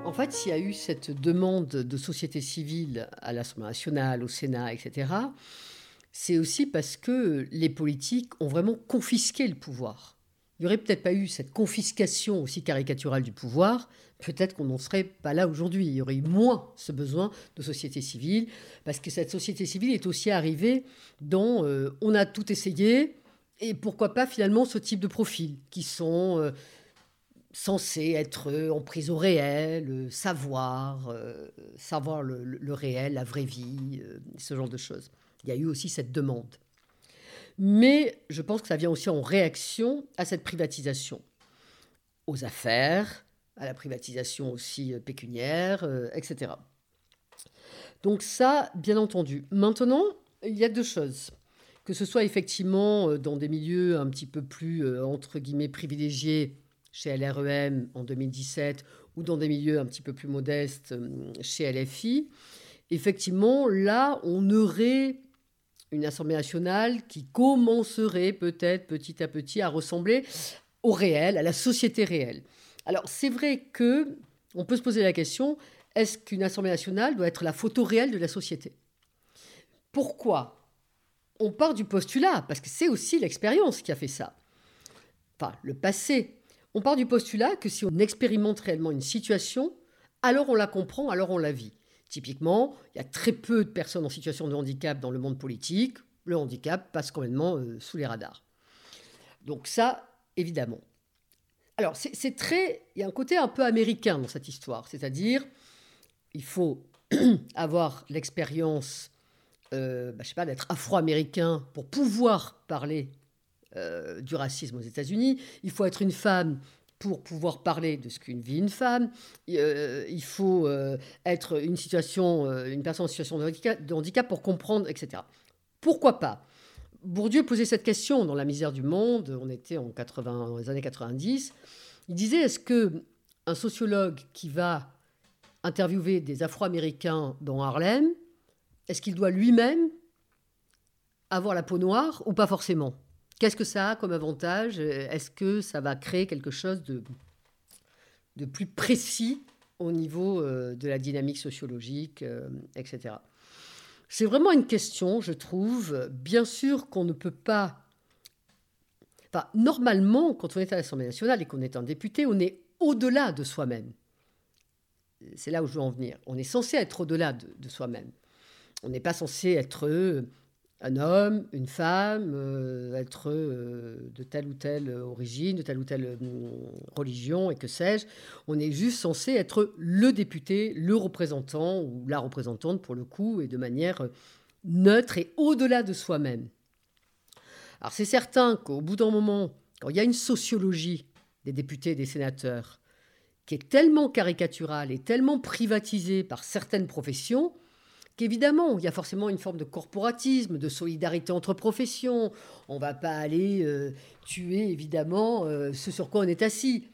En fait, s'il y a eu cette demande de société civile à l'Assemblée nationale, au Sénat, etc., c'est aussi parce que les politiques ont vraiment confisqué le pouvoir il n'y aurait peut-être pas eu cette confiscation aussi caricaturale du pouvoir, peut-être qu'on n'en serait pas là aujourd'hui. Il y aurait eu moins ce besoin de société civile, parce que cette société civile est aussi arrivée dans euh, on a tout essayé, et pourquoi pas finalement ce type de profils qui sont euh, censés être en prise au réel, euh, savoir, savoir le, réel, la vraie vie, ce genre de choses. Il y a eu aussi cette demande. Mais je pense que ça vient aussi en réaction à cette privatisation, aux affaires, à la privatisation aussi euh, pécuniaire, euh, etc. Donc ça, bien entendu. Maintenant, il y a deux choses. Que ce soit effectivement euh, dans des milieux un petit peu plus, entre guillemets, privilégiés chez LREM en 2017 ou dans des milieux un petit peu plus modestes chez LFI, effectivement, là, on aurait une Assemblée nationale qui commencerait peut-être petit à petit à ressembler au réel, à la société réelle. Alors c'est vrai que on peut se poser la question est-ce qu'une Assemblée nationale doit être la photo réelle de la société? Pourquoi? On part du postulat parce que c'est aussi l'expérience qui a fait ça. Enfin, le passé. On part du postulat que si on expérimente réellement une situation, alors on la comprend, alors on la vit. Typiquement, il y a très peu de personnes en situation de handicap dans le monde politique. Le handicap passe complètement euh, sous les radars. Donc ça, évidemment. Alors, c'est très... Il y a un côté un peu américain dans cette histoire. C'est-à-dire, il faut avoir l'expérience, euh, bah, sais pas, d'être afro-américain pour pouvoir parler euh, du racisme aux États-Unis. Il faut être une femme pour pouvoir parler de ce qu'une vie une femme. Euh, il faut euh, être une situation, euh, une personne en situation de handicap, pour comprendre, etc. Pourquoi pas? Bourdieu posait cette question dans La misère du monde. On était en 80, dans les années 90. Il disait est-ce que un sociologue qui va interviewer des Afro-Américains dans Harlem, est-ce qu'il doit lui-même avoir la peau noire ou pas forcément? Qu'est-ce que ça a comme avantage? Est-ce que ça va créer quelque chose de, de plus précis au niveau euh, de la dynamique sociologique, euh, etc. C'est vraiment une question, je trouve. Bien sûr qu'on ne peut pas... Enfin, normalement, quand on est à l'Assemblée nationale et qu'on est un député, on est au-delà de soi-même. C'est là où je veux en venir. On est censé être au-delà de, de soi-même. On n'est pas censé être un homme, une femme, euh, être euh, de telle ou telle origine, de telle ou telle euh, religion, et que sais-je. On est juste censé être le député, le représentant, ou la représentante pour le coup, et de manière neutre et au-delà de soi-même. Alors c'est certain qu'au bout d'un moment, quand il y a une sociologie des députés et des sénateurs, qui est tellement caricatural et tellement privatisé par certaines professions qu'évidemment, il y a forcément une forme de corporatisme, de solidarité entre professions. On ne va pas aller euh, tuer, évidemment, euh, ce sur quoi on est assis.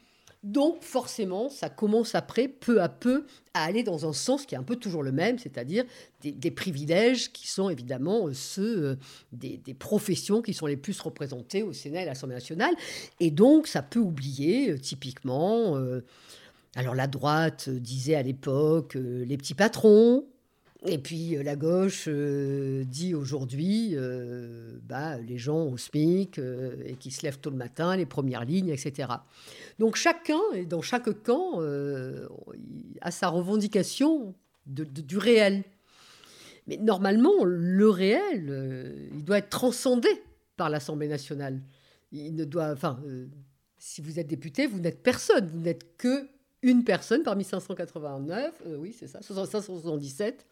Donc forcément, ça commence après, peu à peu, à aller dans un sens qui est un peu toujours le même, c'est-à-dire des, privilèges qui sont évidemment euh, ceux des, professions qui sont les plus représentées au Sénat et à l'Assemblée nationale. Et donc, ça peut oublier, typiquement, alors la droite disait à l'époque les petits patrons, et puis la gauche dit aujourd'hui, bah, les gens au SMIC et qui se lèvent tôt le matin, les premières lignes, etc. Donc chacun, dans chaque camp, euh, a sa revendication du réel. Mais normalement, le réel, euh, il doit être transcendé par l'Assemblée nationale. Il ne doit, enfin, euh, si vous êtes député, vous n'êtes personne, vous n'êtes que une personne parmi 589, oui, c'est ça, 577,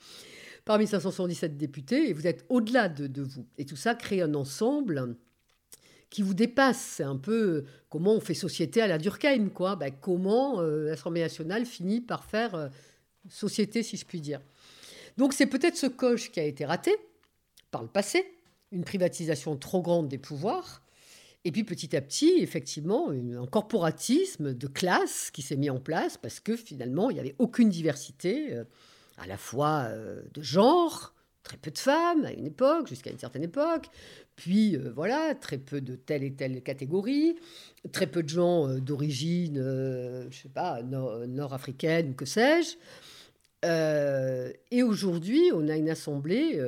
parmi 577 députés, et vous êtes au-delà de, vous. Et tout ça crée un ensemble qui vous dépasse. C'est un peu euh, comment on fait société à la Durkheim, quoi. Ben, comment euh, l'Assemblée nationale finit par faire euh, société, si je puis dire. Donc c'est peut-être ce coche qui a été raté par le passé, une privatisation trop grande des pouvoirs. Et puis petit à petit, effectivement, un corporatisme de classe qui s'est mis en place parce que finalement, il n'y avait aucune diversité, à la fois de genre, très peu de femmes à une époque, jusqu'à une certaine époque, puis euh, voilà, très peu de telle et telle catégorie, très peu de gens euh, d'origine, euh, je sais pas, nord-africaine ou que sais-je. et aujourd'hui, on a une assemblée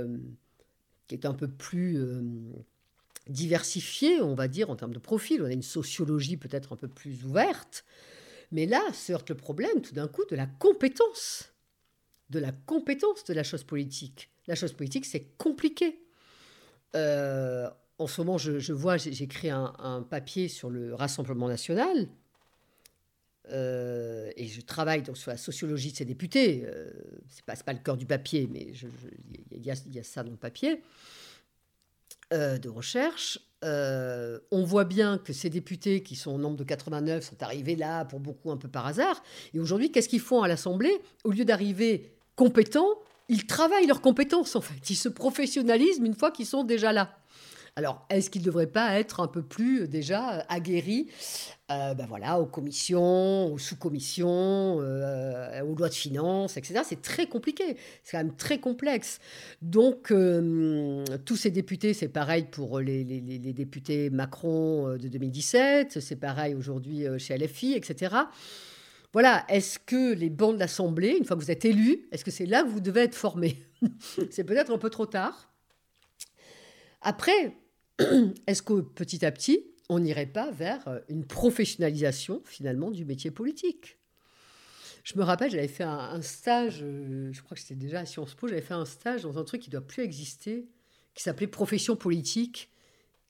qui est un peu plus diversifiée, on va dire, en termes de profil. On a une sociologie peut-être un peu plus ouverte. Mais là se heurte le problème, tout d'un coup, de la compétence, de la compétence de la chose politique. La chose politique, c'est compliqué. Euh, en ce moment, je, vois, j'ai écrit un, papier sur le Rassemblement national. Euh, et je travaille donc sur la sociologie de ces députés. Euh, c'est pas, pas le cœur du papier, mais il y, a ça dans le papier de recherche. on voit bien que ces députés, qui sont au nombre de 89, sont arrivés là pour beaucoup un peu par hasard. Et aujourd'hui, qu'est-ce qu'ils font à l'Assemblée? Au lieu d'arriver compétents, ils travaillent leurs compétences en fait. Ils se professionnalisent une fois qu'ils sont déjà là. Alors, est-ce qu'ils ne devraient pas être un peu plus euh, déjà euh, aguerris euh, ben voilà, aux commissions, aux sous-commissions, aux lois de finances, etc. C'est très compliqué, c'est quand même très complexe. Donc, tous ces députés, c'est pareil pour les, les, députés Macron de 2017, c'est pareil aujourd'hui chez LFI, etc. Voilà, est-ce que les bancs de l'Assemblée, une fois que vous êtes élu, est-ce que c'est là que vous devez être formé C'est peut-être un peu trop tard. Après, est-ce que petit à petit, on n'irait pas vers une professionnalisation finalement du métier politique? Je me rappelle, j'avais fait un, stage, euh, je crois que c'était déjà à Sciences Po, j'avais fait un stage dans un truc qui ne doit plus exister, qui s'appelait profession politique,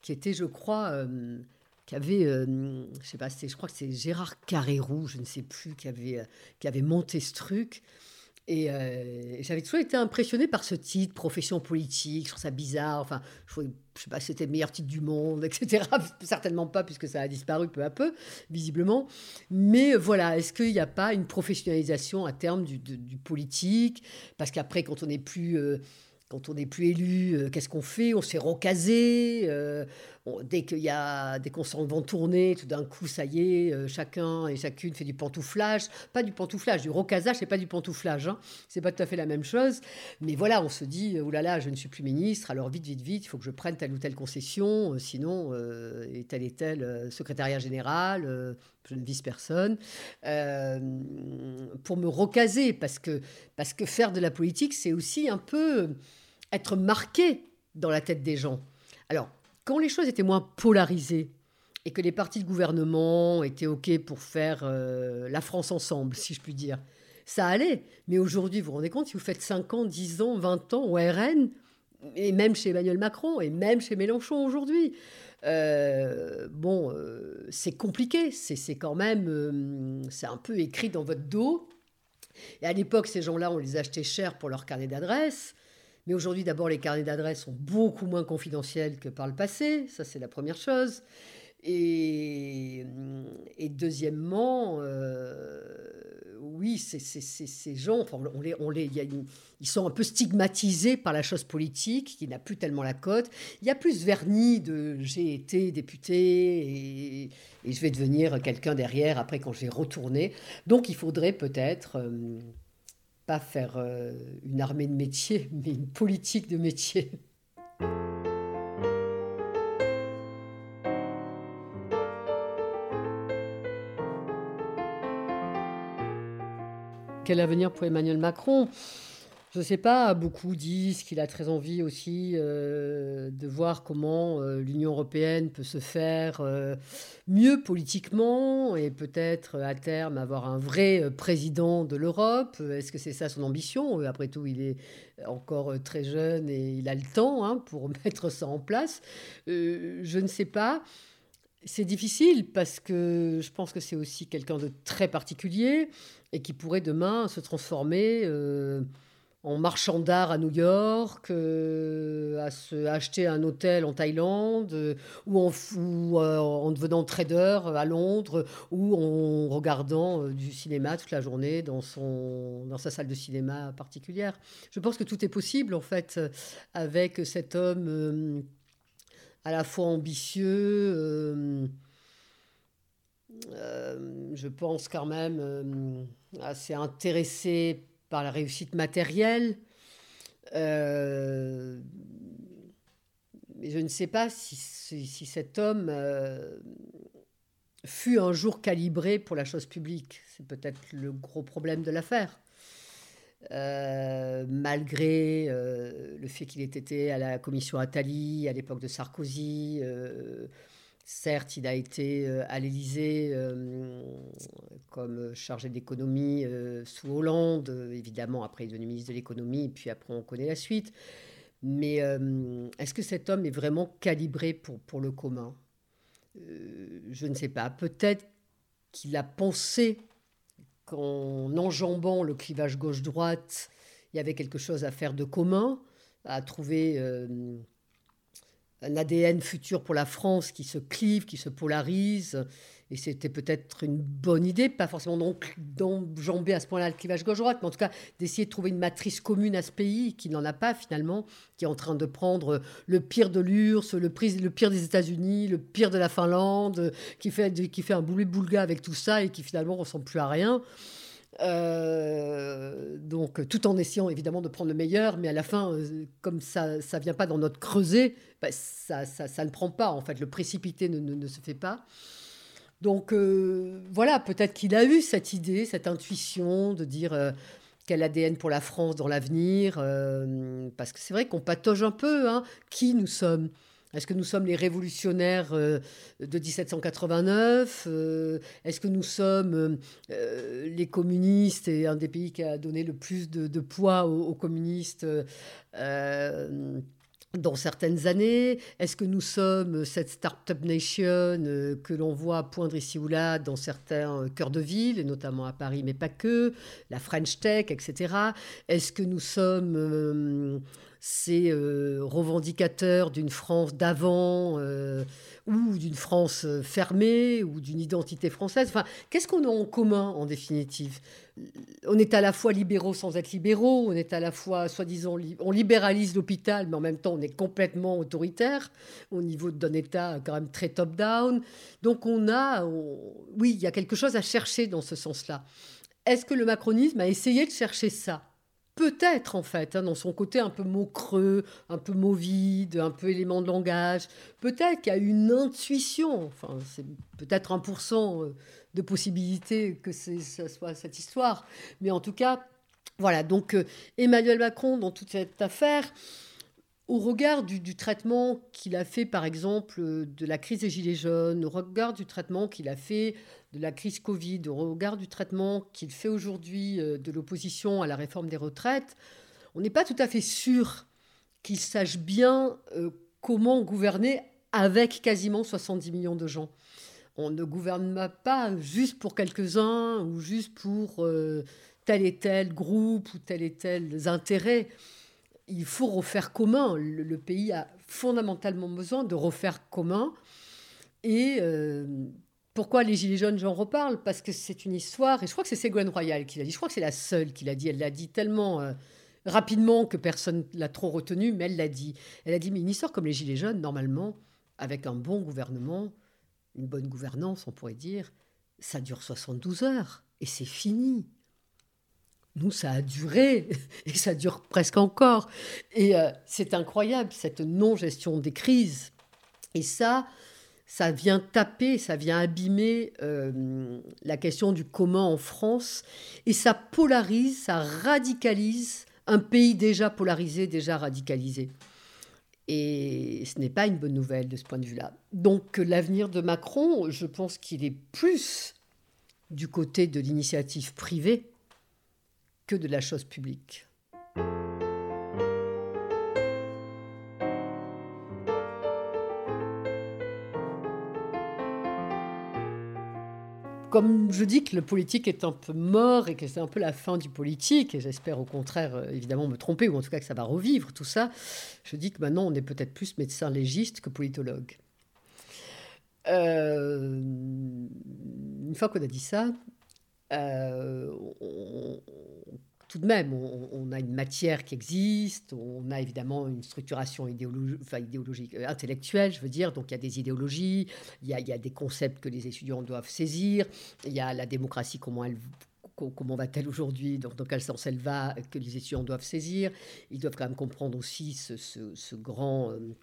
qui était, je crois, euh, qui avait, euh, je sais pas, je crois que c'est Gérard Carrérou, je ne sais plus, qui avait, euh, qui avait monté ce truc. Euh, et j'avais toujours été impressionné par ce titre, profession politique, je trouve ça bizarre. Enfin, je, ne sais pas si c'était le meilleur titre du monde, etc. Certainement pas, puisque ça a disparu peu à peu, visiblement. Mais voilà, est-ce qu'il n'y a pas une professionnalisation à terme du, politique? Parce qu'après, quand on n'est plus quand on n'est plus élu, euh, qu'est-ce qu'on fait? On s'est recasé. Euh, dès qu'il y a, dès qu'on s'en va tourner, tout d'un coup, ça y est, euh, chacun et chacune fait du pantouflage. Pas du pantouflage, du recasage, c'est pas du pantouflage. Hein. C'est pas tout à fait la même chose. Mais voilà, on se dit, oh là là, je ne suis plus ministre, alors vite, vite, vite, il faut que je prenne telle ou telle concession, sinon, et tel et tel secrétariat général, je ne vise personne, pour me recaser, parce que, parce que faire de la politique, c'est aussi un peu être marqué dans la tête des gens. Alors, quand les choses étaient moins polarisées et que les partis de gouvernement étaient OK pour faire euh, la France ensemble, si je puis dire, ça allait. Mais aujourd'hui, vous vous rendez compte, si vous faites 5 ans, 10 ans, 20 ans au RN, et même chez Emmanuel Macron, et même chez Mélenchon aujourd'hui, euh, bon, euh, c'est compliqué. C'est quand même, c'est un peu écrit dans votre dos. Et à l'époque, ces gens-là, on les achetait cher pour leur carnet d'adresse. Mais aujourd'hui, d'abord, les carnets d'adresses sont beaucoup moins confidentiels que par le passé. Ça, c'est la première chose. Et, deuxièmement, oui, ces gens, enfin, ils sont un peu stigmatisés par la chose politique, qui n'a plus tellement la cote. Il y a plus vernis de j'ai été député et, je vais devenir quelqu'un derrière après quand je vais retourner. Donc il faudrait peut-être euh, pas faire euh, une armée de métier, mais une politique de métier. Quel avenir pour Emmanuel Macron? Je ne sais pas, beaucoup disent qu'il a très envie aussi euh, de voir comment euh, l'Union européenne peut se faire euh, mieux politiquement et peut-être à terme avoir un vrai président de l'Europe. Est-ce que c'est ça son ambition? Après tout, il est encore très jeune et il a le temps hein, pour mettre ça en place. je ne sais pas. C'est difficile parce que je pense que c'est aussi quelqu'un de très particulier et qui pourrait demain se transformer en marchand d'art à New York, euh, à se acheter un hôtel en Thaïlande, euh, ou, en, en, devenant trader à Londres, ou en regardant du cinéma toute la journée dans, son, dans sa salle de cinéma particulière. Je pense que tout est possible en fait avec cet homme à la fois ambitieux. Euh, euh, je pense quand même euh, assez intéressé par la réussite matérielle. mais je ne sais pas si, si cet homme fut un jour calibré pour la chose publique. C'est peut-être le gros problème de l'affaire. Euh, malgré euh, le fait qu'il ait été à la commission Attali à l'époque de Sarkozy. Euh, certes, il a été à l'Élysée comme chargé d'économie sous Hollande. évidemment, après, il est devenu ministre de l'économie, puis après, on connaît la suite. Mais est-ce que cet homme est vraiment calibré pour, pour le commun? Je ne sais pas. Peut-être qu'il a pensé qu'en enjambant le clivage gauche-droite, il y avait quelque chose à faire de commun, à trouver euh, un ADN futur pour la France qui se clive, qui se polarise. Et c'était peut-être une bonne idée, pas forcément d'enjamber à ce point-là le clivage gauche-droite, mais en tout cas d'essayer de trouver une matrice commune à ce pays qui n'en a pas finalement, qui est en train de prendre le pire de l'URSS, le, le, pire des États-Unis, le pire de la Finlande, qui fait, qui fait un boulet boulga avec tout ça et qui finalement ressemble plus à rien. Euh, donc, tout en essayant évidemment de prendre le meilleur, mais à la fin, euh, comme ça ne vient pas dans notre creuset, bah, ça, ça, ça, ne prend pas. En fait, le précipité ne, ne, se fait pas. Donc, euh, voilà, peut-être qu'il a eu cette idée, cette intuition de dire quel ADN pour la France dans l'avenir, parce que c'est vrai qu'on patauge un peu, hein, qui nous sommes? Est-ce que nous sommes les révolutionnaires euh, de 1789 euh, Est-ce que nous sommes euh, les communistes et un des pays qui a donné le plus de, poids aux, communistes dans certaines années? Est-ce que nous sommes cette start-up nation que l'on voit poindre ici ou là dans certains cœurs de ville, et notamment à Paris, mais pas que, la French Tech, etc. Est-ce que nous sommes ces euh, revendicateurs d'une France d'avant euh, ou d'une France euh, fermée ou d'une identité française. Enfin, qu'est-ce qu'on a en commun en définitive? On est à la fois libéraux sans être libéraux, on est à la fois, soi-disant, on libéralise l'hôpital, mais en même temps on est complètement autoritaire au niveau d'un État quand même très top-down. Donc on a, oui, il y a quelque chose à chercher dans ce sens-là. Est-ce que le macronisme a essayé de chercher ça? Peut-être en fait, hein, dans son côté un peu mot creux, un peu mot vide, un peu élément de langage, peut-être qu'il y a une intuition, enfin c'est peut-être 1% euh, de possibilité que ce soit cette histoire, mais en tout cas, voilà, donc euh, Emmanuel Macron dans toute cette affaire, au regard du, traitement qu'il a fait, par exemple, de la crise des Gilets jaunes, au regard du traitement qu'il a fait de la crise Covid, au regard du traitement qu'il fait aujourd'hui euh, de l'opposition à la réforme des retraites, on n'est pas tout à fait sûr qu'il sache bien euh, comment gouverner avec quasiment 70 millions de gens. On ne gouverne pas juste pour quelques-uns ou juste pour euh, tel et tel groupe ou tel et tel intérêt il faut refaire commun. Le, pays a fondamentalement besoin de refaire commun Et pourquoi les Gilets jaunes, j'en reparle? Parce que c'est une histoire, et je crois que c'est Ségolène Royal qui l'a dit, je crois que c'est la seule qui l'a dit, elle l'a dit tellement rapidement que personne l'a trop retenu, mais elle l'a dit. Elle a dit, mais une histoire comme les Gilets jaunes, normalement, avec un bon gouvernement, une bonne gouvernance, on pourrait dire, ça dure 72 heures, et c'est fini. Nous, ça a duré, et ça dure presque encore. Et euh, c'est incroyable, cette non-gestion des crises. Et ça, ça vient taper, ça vient abîmer euh, la question du commun en France, et ça polarise, ça radicalise un pays déjà polarisé, déjà radicalisé. Et ce n'est pas une bonne nouvelle de ce point de vue-là. Donc l'avenir de Macron, je pense qu'il est plus du côté de l'initiative privée de la chose publique. comme je dis que le politique est un peu mort et que c'est un peu la fin du politique, et j'espère au contraire euh, évidemment me tromper, ou en tout cas que ça va revivre tout ça, je dis que maintenant on est peut-être plus médecin légiste que politologue. Euh, une fois qu'on a dit ça, euh, tout de même, on, a une matière qui existe, on a évidemment une structuration idéologique, euh, intellectuelle, je veux dire, donc il y a des idéologies, il y a, des concepts que les étudiants doivent saisir, il y a la démocratie, comment elle comment va-t-elle aujourd'hui, dans, quel sens elle va, que les étudiants doivent saisir. Ils doivent quand même comprendre aussi ce, grand... Euh,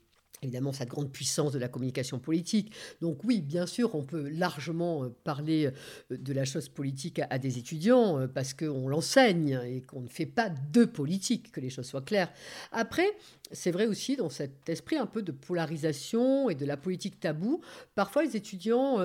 évidemment cette grande puissance de la communication politique. Donc oui, bien sûr, on peut largement euh, parler euh, de la chose politique à, des étudiants euh, parce qu'on l'enseigne et qu'on ne fait pas de politique, que les choses soient claires. Après, c'est vrai aussi dans cet esprit un peu de polarisation et de la politique tabou, parfois les étudiants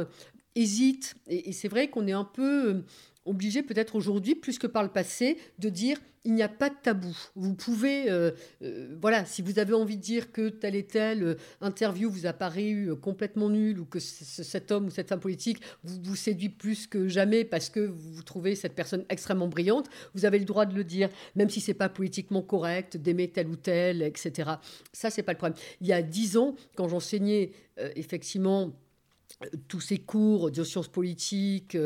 hésitent et c'est vrai qu'on est un peu obligé peut-être aujourd'hui, plus que par le passé, de dire il n'y a pas de tabou. Vous pouvez, euh, euh, voilà, si vous avez envie de dire que telle et telle euh, interview vous a paru complètement nulle ou que cet homme ou cette femme politique vous, séduit plus que jamais parce que vous trouvez cette personne extrêmement brillante, vous avez le droit de le dire, même si c'est pas politiquement correct d'aimer tel ou tel, etc. Ça, c'est pas le problème. Il y a dix ans, quand j'enseignais effectivement tous ces cours de sciences politiques,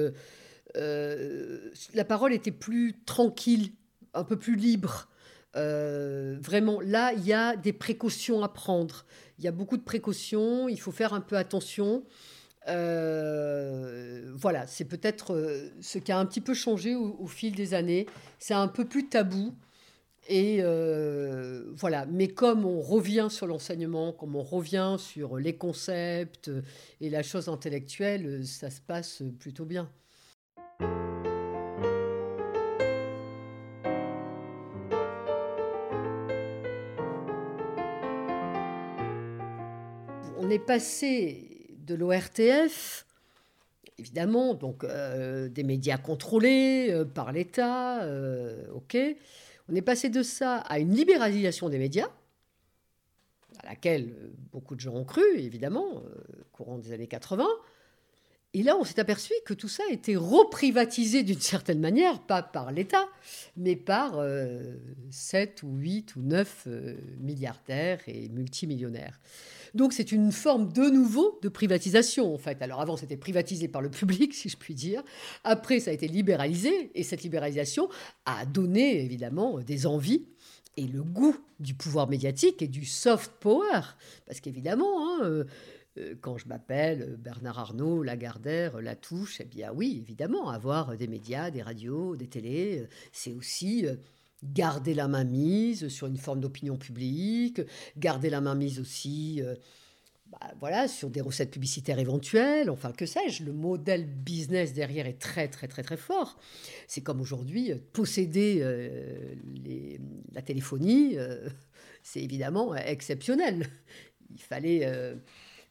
la parole était plus tranquille, un peu plus libre. Euh, vraiment, là, il y a des précautions à prendre. Il y a beaucoup de précautions, il faut faire un peu attention. Euh, voilà, c'est peut-être ce qui a un petit peu changé au, fil des années. C'est un peu plus tabou. Et voilà, mais comme on revient sur l'enseignement, comme on revient sur les concepts et la chose intellectuelle, ça se passe plutôt bien. Est passé de l'ORTF, évidemment, donc euh, des médias contrôlés euh, par l'État, euh, ok. On est passé de ça à une libéralisation des médias, à laquelle beaucoup de gens ont cru, évidemment, courant des années 80. Et là, on s'est aperçu que tout ça a été reprivatisé d'une certaine manière, pas par l'État, mais par 7 ou 8 ou 9 milliardaires et multimillionnaires. Donc c'est une forme de nouveau de privatisation en fait. Alors avant c'était privatisé par le public si je puis dire. Après ça a été libéralisé et cette libéralisation a donné évidemment des envies et le goût du pouvoir médiatique et du soft power. Parce qu'évidemment, hein, euh, euh, quand je m'appelle Bernard Arnault, Lagardère, Latouche, eh bien oui, évidemment, avoir des médias, des radios, des télés, euh, c'est aussi garder la main mise sur une forme d'opinion publique, garder la main mise aussi euh, bah, voilà, sur des recettes publicitaires éventuelles, enfin que sais-je, le modèle business derrière est très très très très fort. C'est comme aujourd'hui, euh, posséder euh, la téléphonie, c'est évidemment exceptionnel. Il fallait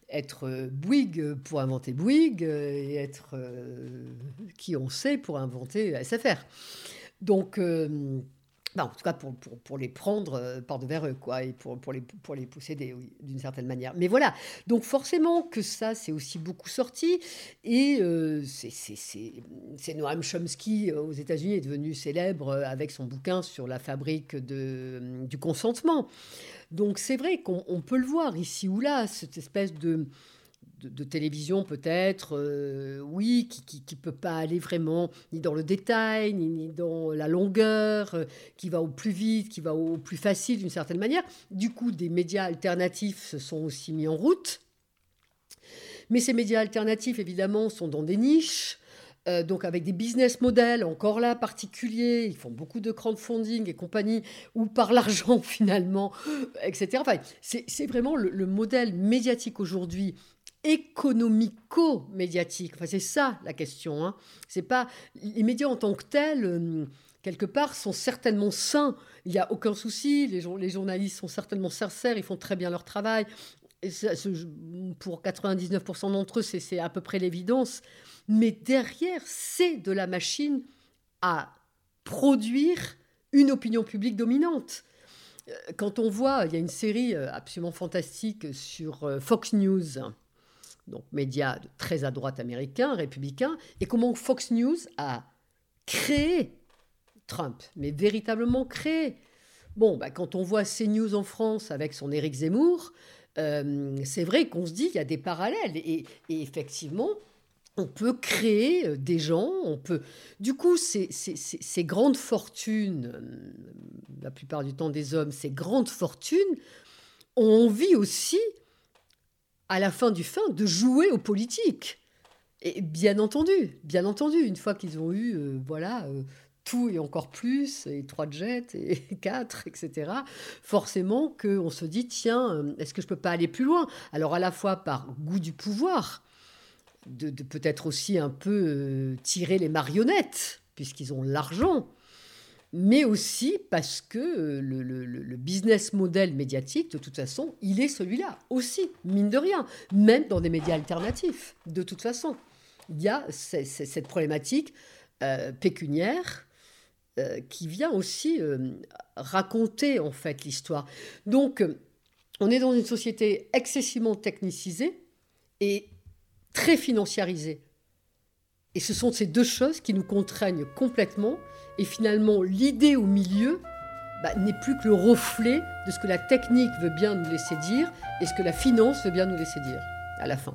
être Bouygues pour inventer Bouygues et être qui on sait pour inventer SFR. Donc bah, en tout cas, pour, les prendre euh, par devers eux, quoi, et pour, les, pour d'une certaine manière. Mais voilà, donc forcément que ça, c'est aussi beaucoup sorti. Et euh, c'est Noam Chomsky euh, aux États-Unis est devenu célèbre avec son bouquin sur la fabrique du consentement. Donc c'est vrai qu'on peut le voir ici ou là, cette espèce de de, télévision peut-être, euh, oui, qui ne peut pas aller vraiment ni dans le détail, ni, dans la longueur, euh, qui va au plus vite, qui va au plus facile d'une certaine manière. Du coup, des médias alternatifs se sont aussi mis en route. Mais ces médias alternatifs, évidemment, sont dans des niches. Euh, donc avec des business models encore là particuliers, ils font beaucoup de crowdfunding et compagnie, ou par l'argent finalement, etc. Enfin, c'est vraiment le, modèle médiatique aujourd'hui économico-médiatique. Enfin, c'est ça la question. Hein. C'est pas les médias en tant que tels. Euh, quelque part, sont certainement sains. Il n'y a aucun souci. Les, les, journalistes sont certainement sincères. Ils font très bien leur travail. Pour 99% d'entre eux, c'est à peu près l'évidence. Mais derrière, c'est de la machine à produire une opinion publique dominante. Euh, quand on voit, il y a une série euh, absolument fantastique sur Fox News donc médias très à droite américain, républicain, et comment Fox News a créé Trump, mais véritablement créé. Bon, bah, quand on voit CNews en France avec son Éric Zemmour, euh, c'est vrai qu'on se dit qu'il y a des parallèles. Et, effectivement, on peut créer euh, des gens, on peut... Du coup, ces, grandes fortunes, euh, la plupart du temps des hommes, ces grandes fortunes ont envie aussi à la fin du fin, de jouer aux politiques. Et bien entendu, bien entendu, une fois qu'ils ont eu, voilà, tout et encore plus, et trois jets, et quatre, etc., forcément qu'on se dit, tiens, euh, est-ce que je peux pas aller plus loin? Alors à la fois par goût du pouvoir, de, peut-être aussi un peu tirer les marionnettes, puisqu'ils ont l'argent, mais aussi parce que euh, le, business model médiatique, de toute façon, il est celui-là aussi, mine de rien, même dans des médias alternatifs, de toute façon. Il y a cette problématique euh, pécuniaire euh, qui vient aussi raconter en fait l'histoire. Donc, on est dans une société excessivement technicisée et très financiarisée. Et ce sont ces deux choses qui nous contraignent complètement. Et finalement, l'idée au milieu bah, n'est plus que le reflet de ce que la technique veut bien nous laisser dire et ce que la finance veut bien nous laisser dire à la fin.